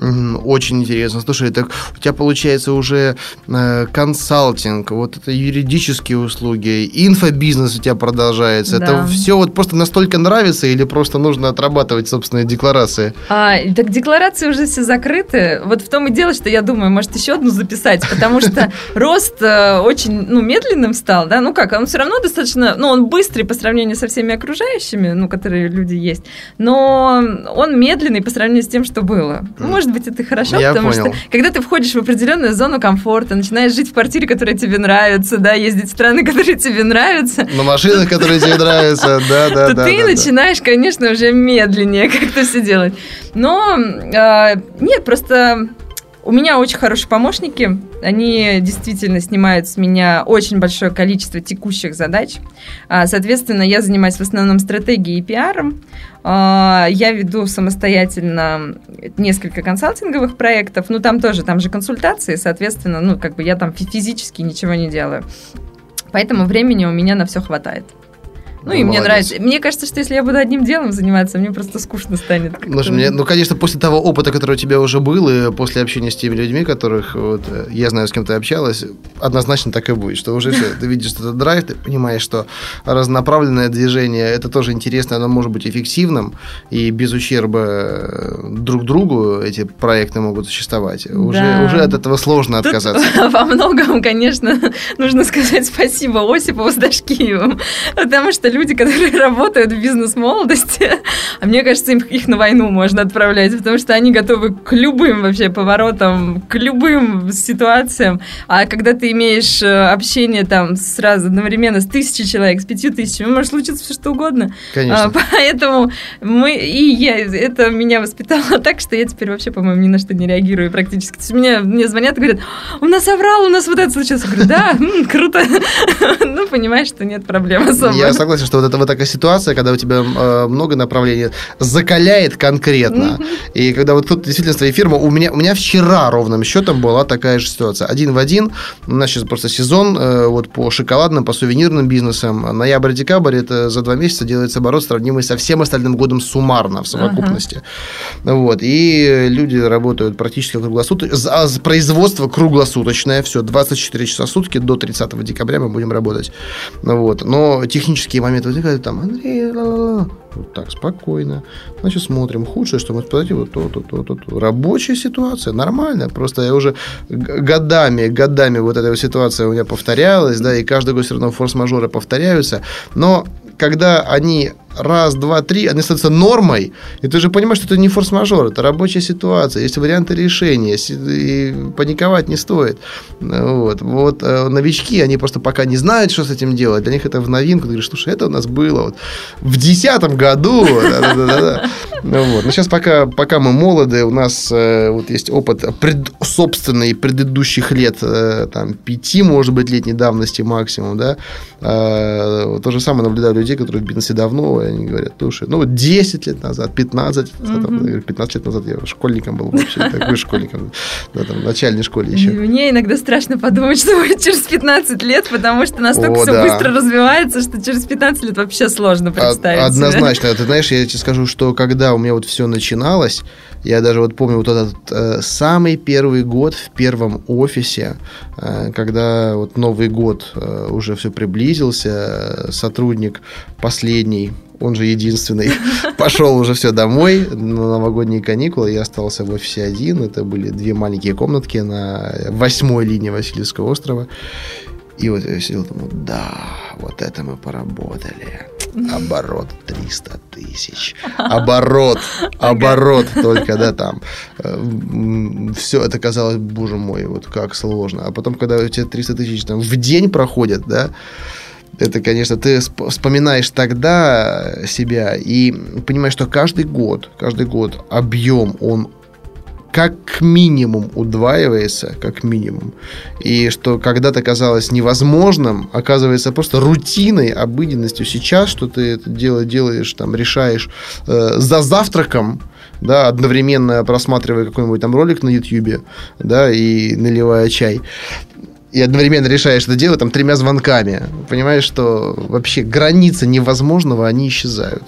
Мгм, Очень интересно. Слушай, так у тебя получается уже э, консалтинг, вот это юридические услуги, инфобизнес у тебя продолжается. Да. Это все вот просто настолько нравится или просто нужно отрабатывать собственные декларации? А, так декларации уже все закрыты. Вот в том и дело, что я думаю, может, еще одну записать, потому что рост э, очень ну, медленным стал, да, ну как, он все равно достаточно, ну, он быстрый по сравнению со всеми окружающими, ну, которые люди есть, но он медленный по сравнению с тем, что было. Ну, Может быть, это хорошо, Я потому понял. что когда ты входишь в определенную зону комфорта, начинаешь жить в квартире, которая тебе нравится, да, ездить в страны, которые тебе нравятся, На машинах, которые тебе нравятся, да, да, то да. ты да, да. начинаешь, конечно, уже медленнее как-то все делать. Но э, нет, просто у меня очень хорошие помощники. Они действительно снимают с меня очень большое количество текущих задач. А, Соответственно, я занимаюсь в основном стратегией и пиаром. А, Я веду самостоятельно несколько консалтинговых проектов. Ну, там тоже, там же консультации, соответственно, ну, как бы я там фи- физически ничего не делаю. Поэтому времени у меня на все хватает. Ну, и Ну, мне молодец. нравится. Мне кажется, что если я буду одним делом заниматься, мне просто скучно станет. Слушай, мне- ну, конечно, после того опыта, который у тебя уже был, и после общения с теми людьми, которых вот, я знаю, с кем ты общалась, однозначно так и будет, что уже все, ты видишь этот драйв, ты понимаешь, что разнонаправленное движение, это тоже интересно, оно может быть эффективным, и без ущерба э, друг другу эти проекты могут существовать. Уже, Да. уже от этого сложно Тут отказаться. во многом, конечно, нужно сказать спасибо Осипову с Дашкиевым, потому что люди, которые работают в бизнес-молодости, а мне кажется, им их на войну можно отправлять, потому что они готовы к любым вообще поворотам, к любым ситуациям. А когда ты имеешь э, общение там сразу одновременно с тысячей человек, с пятью тысячами, может случиться все что угодно. Конечно. А, поэтому мы и я это меня воспитало так, что я теперь вообще, по-моему, ни на что не реагирую практически. То есть мне, мне звонят и говорят, у нас оврал, у нас вот это случилось. Я говорю, да, круто. Ну, понимаешь, что нет проблем особо. Я согласен, что вот это вот такая ситуация, когда у тебя э, много направлений, закаляет конкретно. И когда вот тут действительно своя фирма, у меня, у меня вчера ровным счетом была такая же ситуация. Один в один. У нас сейчас просто сезон э, вот по шоколадным, по сувенирным бизнесам. Ноябрь-декабрь это за два месяца делается оборот, сравнимый со всем остальным годом суммарно в совокупности. Вот. И люди работают практически круглосуточно. За- Производство круглосуточное, все, 24 часа в сутки, до 30 декабря мы будем работать. Вот. Но технические моменты возникают там, Андрей, ла-ла-ла». Вот так, спокойно. Значит, смотрим. Худшее, что мы подойти, вот то, то, то, то, то. Рабочая ситуация, нормально. Просто я уже годами, годами вот эта ситуация у меня повторялась, да, и каждый год все равно форс-мажоры повторяются. Но когда они раз, два, три, они становятся нормой, и ты же понимаешь, что это не форс-мажор, это рабочая ситуация, есть варианты решения, и паниковать не стоит. Вот, вот э, новички, они просто пока не знают, что с этим делать, для них это в новинку, ты говоришь, слушай, это у нас было вот в десятом году, ну вот. Но сейчас пока, пока мы молоды, у нас э, вот есть опыт пред, собственный предыдущих лет, э, там, пяти, может быть, летней давности максимум, да, то же самое наблюдаю людей, которые в бизнесе давно, и они говорят, слушай, ну вот 10 лет назад, 15 лет назад, mm-hmm. 15 лет назад я школьником был вообще, такой школьником, да, там, в начальной школе еще. Мне иногда страшно подумать, что будет через 15 лет, потому что настолько О, все да. быстро развивается, что через 15 лет вообще сложно представить. Однозначно. Себе. Ты знаешь, я тебе скажу, что когда у меня вот все начиналось, я даже вот помню вот этот э, самый первый год в первом офисе, э, когда вот Новый год э, уже все приблизился, э, сотрудник последний он же единственный, пошел уже все домой на новогодние каникулы. Я остался в офисе один. Это были две маленькие комнатки на восьмой линии Васильевского острова. И вот я сидел, думаю, да, вот это мы поработали. Оборот 300 тысяч. Оборот, оборот только, да, там. Э, Все это казалось, боже мой, вот как сложно. А потом, когда у тебя 300 тысяч там в день проходят, да, это, конечно, ты вспоминаешь тогда себя и понимаешь, что каждый год, каждый год объем, он как минимум удваивается, как минимум. И что когда-то казалось невозможным, оказывается просто рутиной, обыденностью. Сейчас, что ты это дело делаешь, там, решаешь э, за завтраком, да, одновременно просматривая какой-нибудь там ролик на YouTube, да, и наливая чай и одновременно решаешь это дело там тремя звонками. Понимаешь, что вообще границы невозможного, они исчезают.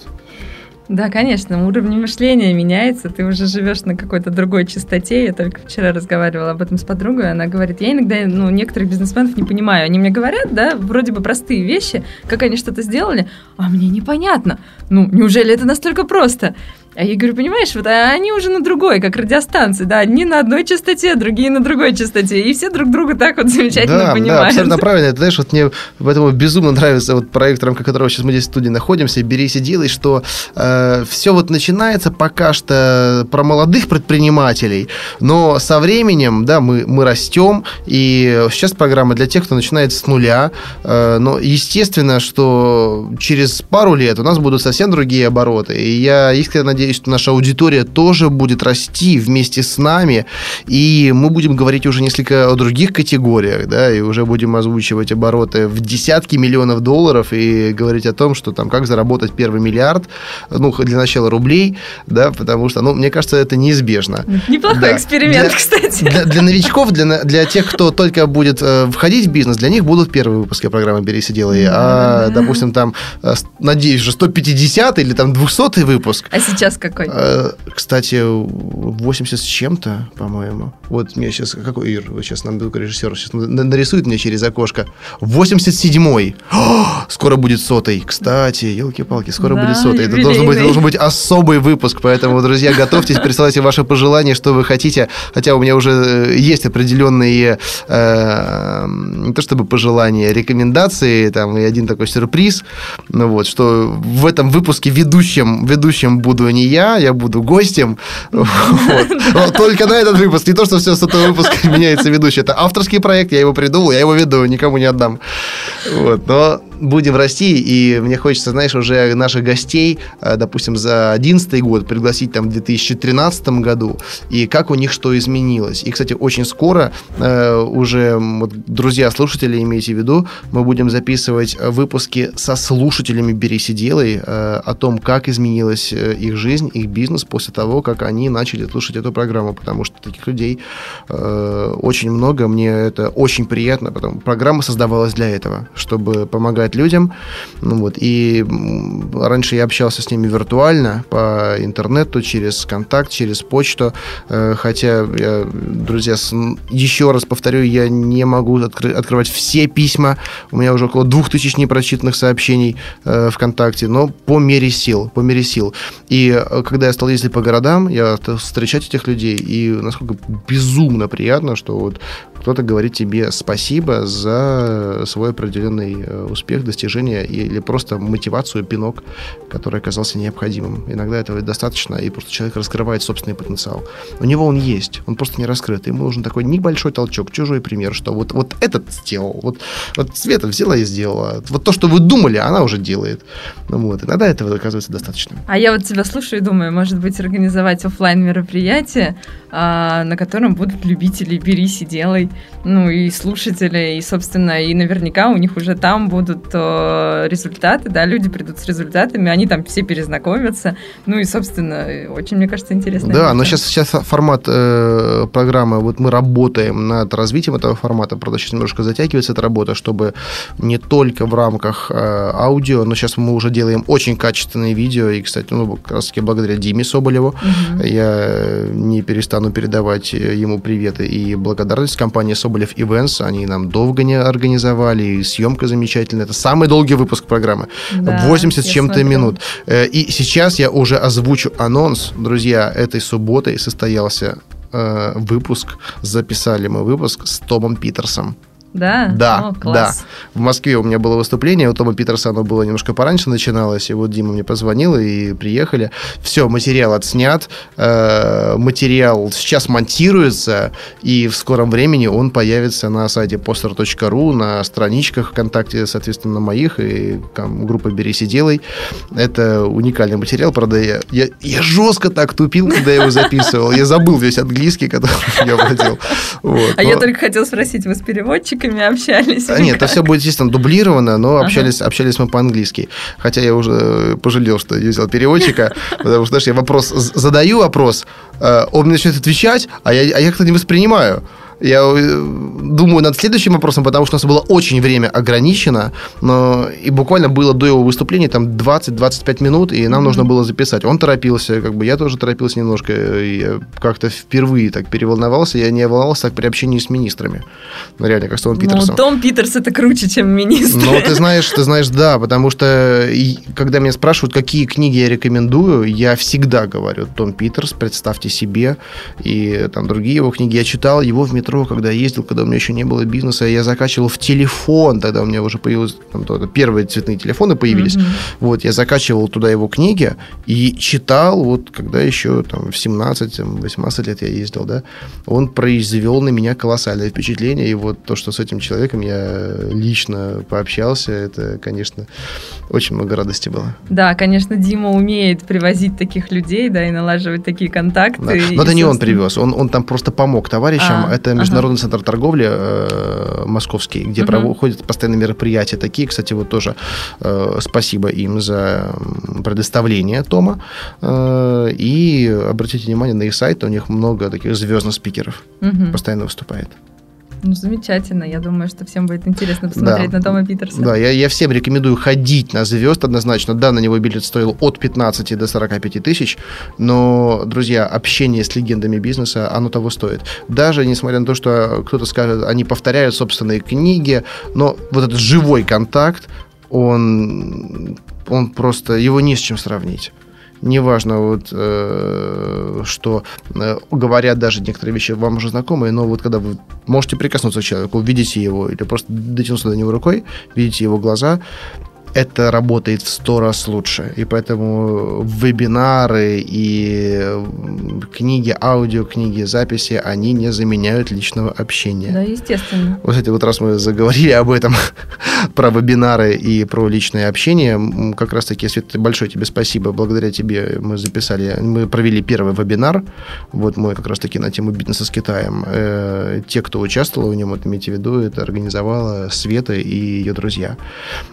Да, конечно, уровень мышления меняется, ты уже живешь на какой-то другой частоте. Я только вчера разговаривала об этом с подругой, она говорит, я иногда ну, некоторых бизнесменов не понимаю. Они мне говорят, да, вроде бы простые вещи, как они что-то сделали, а мне непонятно. Ну, неужели это настолько просто? А я говорю, понимаешь, вот они уже на другой, как радиостанции, да, одни на одной частоте, другие на другой частоте, и все друг друга так вот замечательно да, понимают. Да, абсолютно правильно. Это, знаешь, вот мне поэтому безумно нравится вот проект, в рамках которого сейчас мы здесь в студии находимся, «Берись и делай», что э, все вот начинается пока что про молодых предпринимателей, но со временем, да, мы, мы растем, и сейчас программа для тех, кто начинает с нуля, э, но естественно, что через пару лет у нас будут совсем другие обороты, и я искренне надеюсь, надеюсь, что наша аудитория тоже будет расти вместе с нами, и мы будем говорить уже несколько о других категориях, да, и уже будем озвучивать обороты в десятки миллионов долларов и говорить о том, что там как заработать первый миллиард, ну, для начала рублей, да, потому что, ну, мне кажется, это неизбежно. Неплохой да. эксперимент, для, кстати. Для, для новичков, для, для тех, кто только будет э, входить в бизнес, для них будут первые выпуски программы «Берись и делай», а, допустим, там, э, надеюсь, уже 150 или там 200 выпуск. А сейчас сейчас какой? Э, кстати, 80 с чем-то, по-моему. Вот мне сейчас... Какой, Ир, вы сейчас нам режиссер сейчас нарисует мне через окошко. 87-й. Скоро будет сотый. Кстати, елки-палки, скоро да, будет сотый. Это должен быть, должен быть особый выпуск, поэтому, друзья, готовьтесь, присылайте ваши пожелания, что вы хотите. Хотя у меня уже э, есть определенные, э, не то чтобы пожелания, рекомендации, там, и один такой сюрприз, ну вот, что в этом выпуске ведущим, ведущим буду не я, я буду гостем. Только на этот выпуск. Не то, что все с этого выпуска меняется ведущий. Это авторский проект, я его придумал, я его веду, никому не отдам. Вот. Но будем расти, и мне хочется, знаешь, уже наших гостей, э, допустим, за 2011 год пригласить там в 2013 году, и как у них что изменилось. И, кстати, очень скоро э, уже, вот, друзья, слушатели, имейте в виду, мы будем записывать выпуски со слушателями «Берись и делай» э, о том, как изменилась их жизнь, их бизнес после того, как они начали слушать эту программу, потому что таких людей очень много, мне это очень приятно, потому программа создавалась для этого, чтобы помогать помогать людям. Ну, вот, и раньше я общался с ними виртуально, по интернету, через контакт, через почту. Э, хотя, я, друзья, еще раз повторю, я не могу откры- открывать все письма. У меня уже около двух тысяч непрочитанных сообщений э, ВКонтакте, но по мере сил, по мере сил. И э, когда я стал ездить по городам, я встречать этих людей, и насколько безумно приятно, что вот кто-то говорит тебе спасибо за свой определенный успех, успех, достижение или просто мотивацию, пинок, который оказался необходимым. Иногда этого достаточно, и просто человек раскрывает собственный потенциал. У него он есть, он просто не раскрыт. Ему нужен такой небольшой толчок, чужой пример, что вот, вот этот сделал, вот, вот Света взяла и сделала. Вот то, что вы думали, она уже делает. Ну, вот. Иногда этого оказывается достаточно. А я вот тебя слушаю и думаю, может быть, организовать офлайн мероприятие, а, на котором будут любители «Берись и делай», ну и слушатели, и, собственно, и наверняка у них уже там будут э, результаты, да, люди придут с результатами, они там все перезнакомятся, ну и, собственно, очень, мне кажется, интересно. Да, но сейчас, сейчас формат э, программы, вот мы работаем над развитием этого формата, правда, сейчас немножко затягивается эта работа, чтобы не только в рамках э, аудио, но сейчас мы уже делаем очень качественные видео, и, кстати, ну, как раз таки благодаря Диме Соболеву, угу. я не перестану передавать ему приветы и благодарность компании Соболев Events, они нам долго не организовали, и съемка замечательная, это самый долгий выпуск программы, да, 80 с чем-то минут. Э, и сейчас я уже озвучу анонс, друзья, этой субботой состоялся э, выпуск, записали мы выпуск с Томом Питерсом. Да? Да, О, да. В Москве у меня было выступление, у Тома Питерса оно было немножко пораньше начиналось, и вот Дима мне позвонил, и приехали. Все, материал отснят, э, материал сейчас монтируется, и в скором времени он появится на сайте poster.ru, на страничках ВКонтакте, соответственно, моих, и там группа «Берись и делай». Это уникальный материал, правда, я, я, я жестко так тупил, когда я его записывал. Я забыл весь английский, который я владел. Вот, а но... я только хотел спросить, вы с переводчиком переводчиками общались? А, нет, это все будет, естественно, дублировано, но ага. общались, общались мы по-английски. Хотя я уже пожалел, что я взял переводчика, потому что, знаешь, я вопрос задаю вопрос, э, он мне начинает отвечать, а я, а я как-то не воспринимаю. Я э, думаю над следующим вопросом, потому что у нас было очень время ограничено, но и буквально было до его выступления там 20-25 минут, и нам mm-hmm. нужно было записать. Он торопился, как бы я тоже торопился немножко, я как-то впервые так переволновался, я не волновался так при общении с министрами. Ну, реально, как с Томом Питерсом. Ну, Том Питерс это круче, чем министр. Ну, ты знаешь, ты знаешь, да, потому что когда меня спрашивают, какие книги я рекомендую, я всегда говорю Том Питерс, представьте себе, и там другие его книги. Я читал его в метро, когда ездил, когда у меня еще не было бизнеса, я закачивал в телефон, тогда у меня уже появились там, первые цветные телефоны появились. Mm-hmm. Вот, я закачивал туда его книги и читал, вот когда еще там в 17-18 лет я ездил, да, он произвел на меня колоссальное впечатление, и вот то, что с этим человеком я лично пообщался, это, конечно, очень много радости было. Да, конечно, Дима умеет привозить таких людей, да, и налаживать такие контакты. Да. Но это не он привез, он, он там просто помог товарищам. А, это Международный ага. центр торговли э, московский, где угу. проходят постоянные мероприятия такие. Кстати, вот тоже э, спасибо им за предоставление Тома. Э, и обратите внимание на их сайт, у них много таких звездных спикеров угу. постоянно выступает. Ну, замечательно. Я думаю, что всем будет интересно посмотреть да. на Тома Питерса. Да, я, я всем рекомендую ходить на звезд однозначно. Да, на него билет стоил от 15 до 45 тысяч, но, друзья, общение с легендами бизнеса, оно того стоит. Даже несмотря на то, что кто-то скажет, они повторяют собственные книги, но вот этот живой контакт, он, он просто, его не с чем сравнить неважно, вот, э, что э, говорят даже некоторые вещи вам уже знакомые, но вот когда вы можете прикоснуться к человеку, видите его, или просто дотянуться до него рукой, видите его глаза, это работает в сто раз лучше. И поэтому вебинары и книги, аудиокниги, записи, они не заменяют личного общения. Да, естественно. Вот эти вот раз мы заговорили об этом, про вебинары и про личное общение, как раз таки, Свет, большое тебе спасибо. Благодаря тебе мы записали, мы провели первый вебинар. Вот мы как раз таки на тему бизнеса с Китаем. Э, те, кто участвовал в нем, вот имейте в виду, это организовала Света и ее друзья.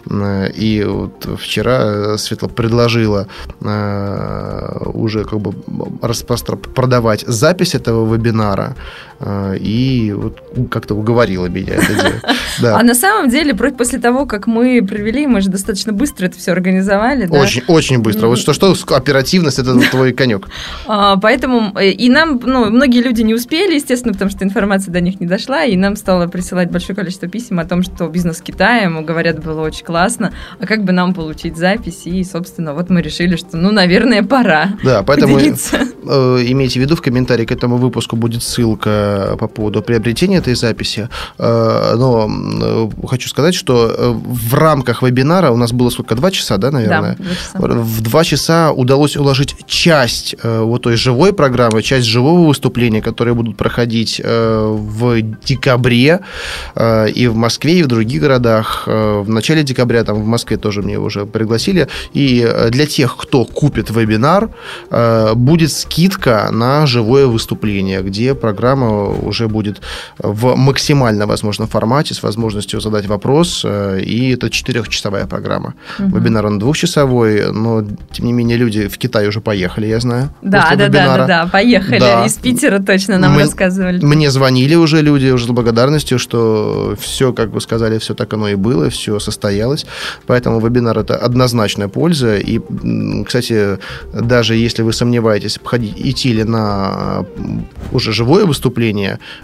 Э, вот вчера Светла предложила э, уже как бы распростр... продавать запись этого вебинара. э, и вот как-то уговорила меня это делать. Да. А на самом деле, после того, как мы провели, мы же достаточно быстро это все организовали. Да? Очень, очень быстро. Вот что, что оперативность, это твой конек. А, поэтому э, и нам, ну, многие люди не успели, естественно, потому что информация до них не дошла, и нам стало присылать большое количество писем о том, что бизнес с Китаем, говорят, было очень классно, а как бы нам получить запись, и, собственно, вот мы решили, что, ну, наверное, пора Да, поэтому поделиться. Э, имейте в виду, в комментарии к этому выпуску будет ссылка по поводу приобретения этой записи, э, но хочу сказать, что э, в рамках вебинара у нас было сколько, два часа, да, наверное? Да, два часа. В два часа удалось уложить часть э, вот той живой программы, часть живого выступления, которые будут проходить в декабре и в Москве, и в других городах. В начале декабря там в Москве тоже мне уже пригласили. И для тех, кто купит вебинар, будет скидка на живое выступление, где программа уже будет в максимально возможном формате с возможностью задать вопрос. э, И это четырехчасовая программа. Мгм. Вебинар он двухчасовой, но тем не менее люди в Китай уже поехали, я знаю. Да, да, да, да, да, поехали. Да. Из Питера точно нам Мы- рассказывали. Мне звонили уже люди уже с благодарностью, что все, как вы сказали, все так оно и было, все состоялось. Поэтому вебинар это однозначная польза. И, кстати, даже если вы сомневаетесь, идти ли на уже живое выступление,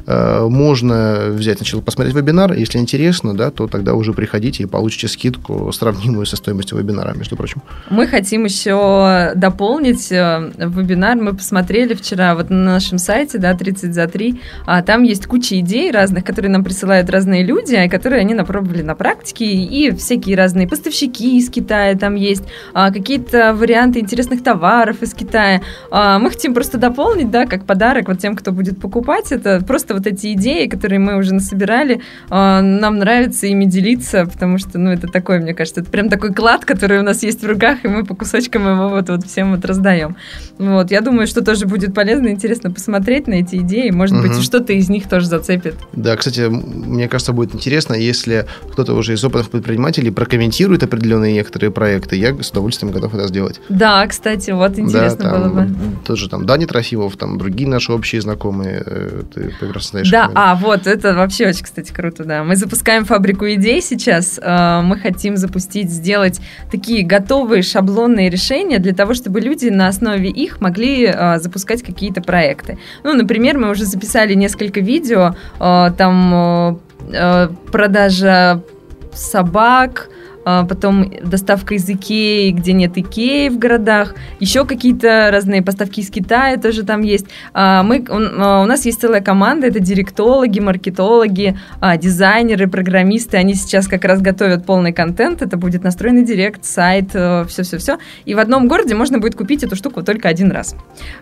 э, можно взять сначала посмотреть вебинар. Если интересно, да, то тогда уже приходите и получите скидку, сравнимую со стоимостью вебинара, между прочим. Мы хотим еще дополнить э, вебинар. Мы посмотрели вчера вот на нашем сайте, да, 30 за 3. А там есть куча идей разных, которые нам присылают разные люди, а которые они напробовали на практике. И всякие разные поставщики из Китая там есть, а, какие-то варианты интересных товаров из Китая. А, Мы хотим просто дополнить, да, как подарок вот тем, кто будет покупать. Это просто вот эти идеи, которые мы уже насобирали. А, Нам нравится ими делиться, потому что, ну, это такой, мне кажется, это прям такой клад, который у нас есть в руках, и мы по кусочкам его вот, вот всем вот раздаем. Вот, я думаю, что тоже будет полезно, интересно посмотреть на эти идеи, может Мгм. быть, что-то из них тоже зацепит. Да, кстати, мне кажется, будет интересно, если кто-то уже из опытных предпринимателей прокомментирует определенные некоторые проекты. Я с удовольствием готов это сделать. Да, кстати, вот интересно да, там, было бы. Тоже там Дани Трофимов, там другие наши общие знакомые, э, ты прекрасно знаешь. Да, а вот это вообще очень, кстати, круто, да. Мы запускаем фабрику идей сейчас. Э, Мы хотим запустить, сделать такие готовые шаблонные решения для того, чтобы люди на основе их могли э, запускать какие-то проекты. Ну, например, мы уже записали несколько видео, э, там продажа собак, потом доставка из Икеи, где нет Икеи в городах, еще какие-то разные поставки из Китая тоже там есть. А, Мы, а, у нас есть целая команда, это директологи, маркетологи, а, дизайнеры, программисты, они сейчас как раз готовят полный контент, это будет настроенный директ, сайт, все-все-все, и в одном городе можно будет купить эту штуку только один раз.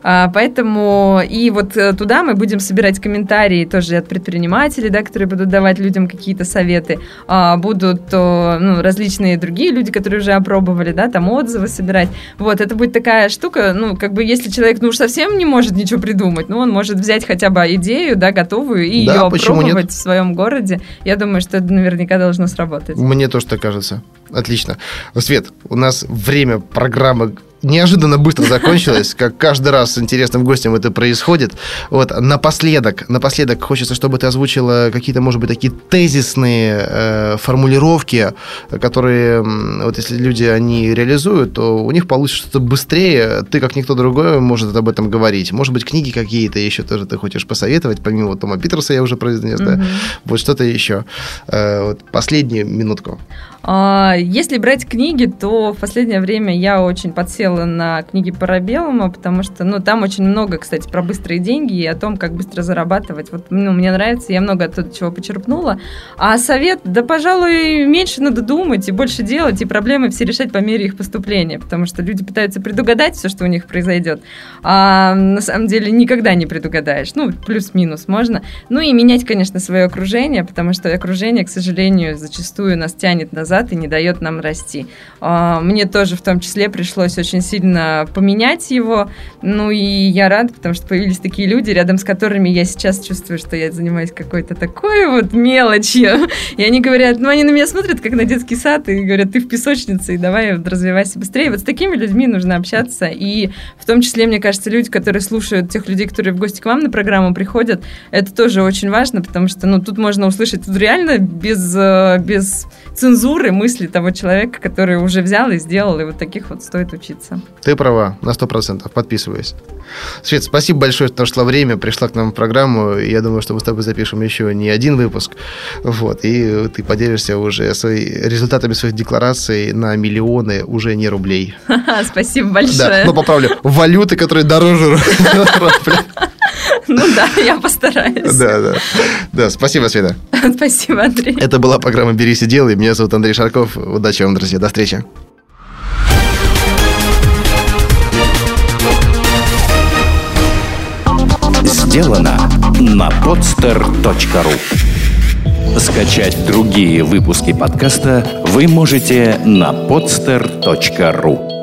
А, Поэтому и вот э, туда мы будем собирать комментарии тоже от предпринимателей, да, которые будут давать людям какие-то советы, А, будут э, ну, различные другие люди, которые уже опробовали, да, там отзывы собирать. Вот, это будет такая штука, ну, как бы, если человек, ну, уж совсем не может ничего придумать, ну, он может взять хотя бы идею, да, готовую, и Да, ее почему нет? опробовать в своем городе. Я думаю, что это наверняка должно сработать. Мне тоже так кажется. Отлично. Свет, у нас время программы неожиданно быстро закончилось, как каждый раз с интересным гостем это происходит. Вот напоследок, напоследок хочется, чтобы ты озвучила какие-то, может быть, такие тезисные э, формулировки, которые, вот если люди они реализуют, то у них получится что-то быстрее. Ты, как никто другой, может об этом говорить. Может быть, книги какие-то еще тоже ты хочешь посоветовать, помимо Тома Питерса я уже произнес, да? Мгм. Вот что-то еще. Э, вот последнюю минутку. А, Если брать книги, то в последнее время я очень подсела на книги Парабеллума, потому что, ну, там очень много, кстати, про быстрые деньги и о том, как быстро зарабатывать. Вот, ну, мне нравится, я много оттуда чего почерпнула. А совет, да, пожалуй, меньше надо думать и больше делать, и проблемы все решать по мере их поступления, потому что люди пытаются предугадать все, что у них произойдет, а на самом деле никогда не предугадаешь. Ну, плюс-минус можно. Ну и менять, конечно, свое окружение, потому что окружение, к сожалению, зачастую нас тянет назад и не дает нам расти. А, Мне тоже в том числе пришлось очень сильно поменять его. Ну и я рада, потому что появились такие люди, рядом с которыми я сейчас чувствую, что я занимаюсь какой-то такой вот мелочью. И они говорят, ну они на меня смотрят, как на детский сад, и говорят, ты в песочнице, и давай развивайся быстрее. Вот с такими людьми нужно общаться. И в том числе, мне кажется, люди, которые слушают тех людей, которые в гости к вам на программу приходят, это тоже очень важно, потому что, ну, тут можно услышать тут реально без, э, без цензуры мысли того человека, который уже взял и сделал, и вот таких вот стоит учиться. Ты права, на сто процентов, подписываюсь. Свет, спасибо большое, что нашла время, пришла к нам в программу. Я думаю, что мы с тобой запишем еще не один выпуск. Вот, и ты поделишься уже свои, результатами своих деклараций на миллионы уже не рублей. Спасибо Да, большое. но поправлю, валюты, которые дороже рубля. Ну да, я постараюсь. Да, да. Да, спасибо, Света. Спасибо, Андрей. Это была программа «Берись и делай». Меня зовут Андрей Шарков. Удачи вам, друзья. До встречи. Сделано на podster.ru Скачать другие выпуски подкаста вы можете на podster.ru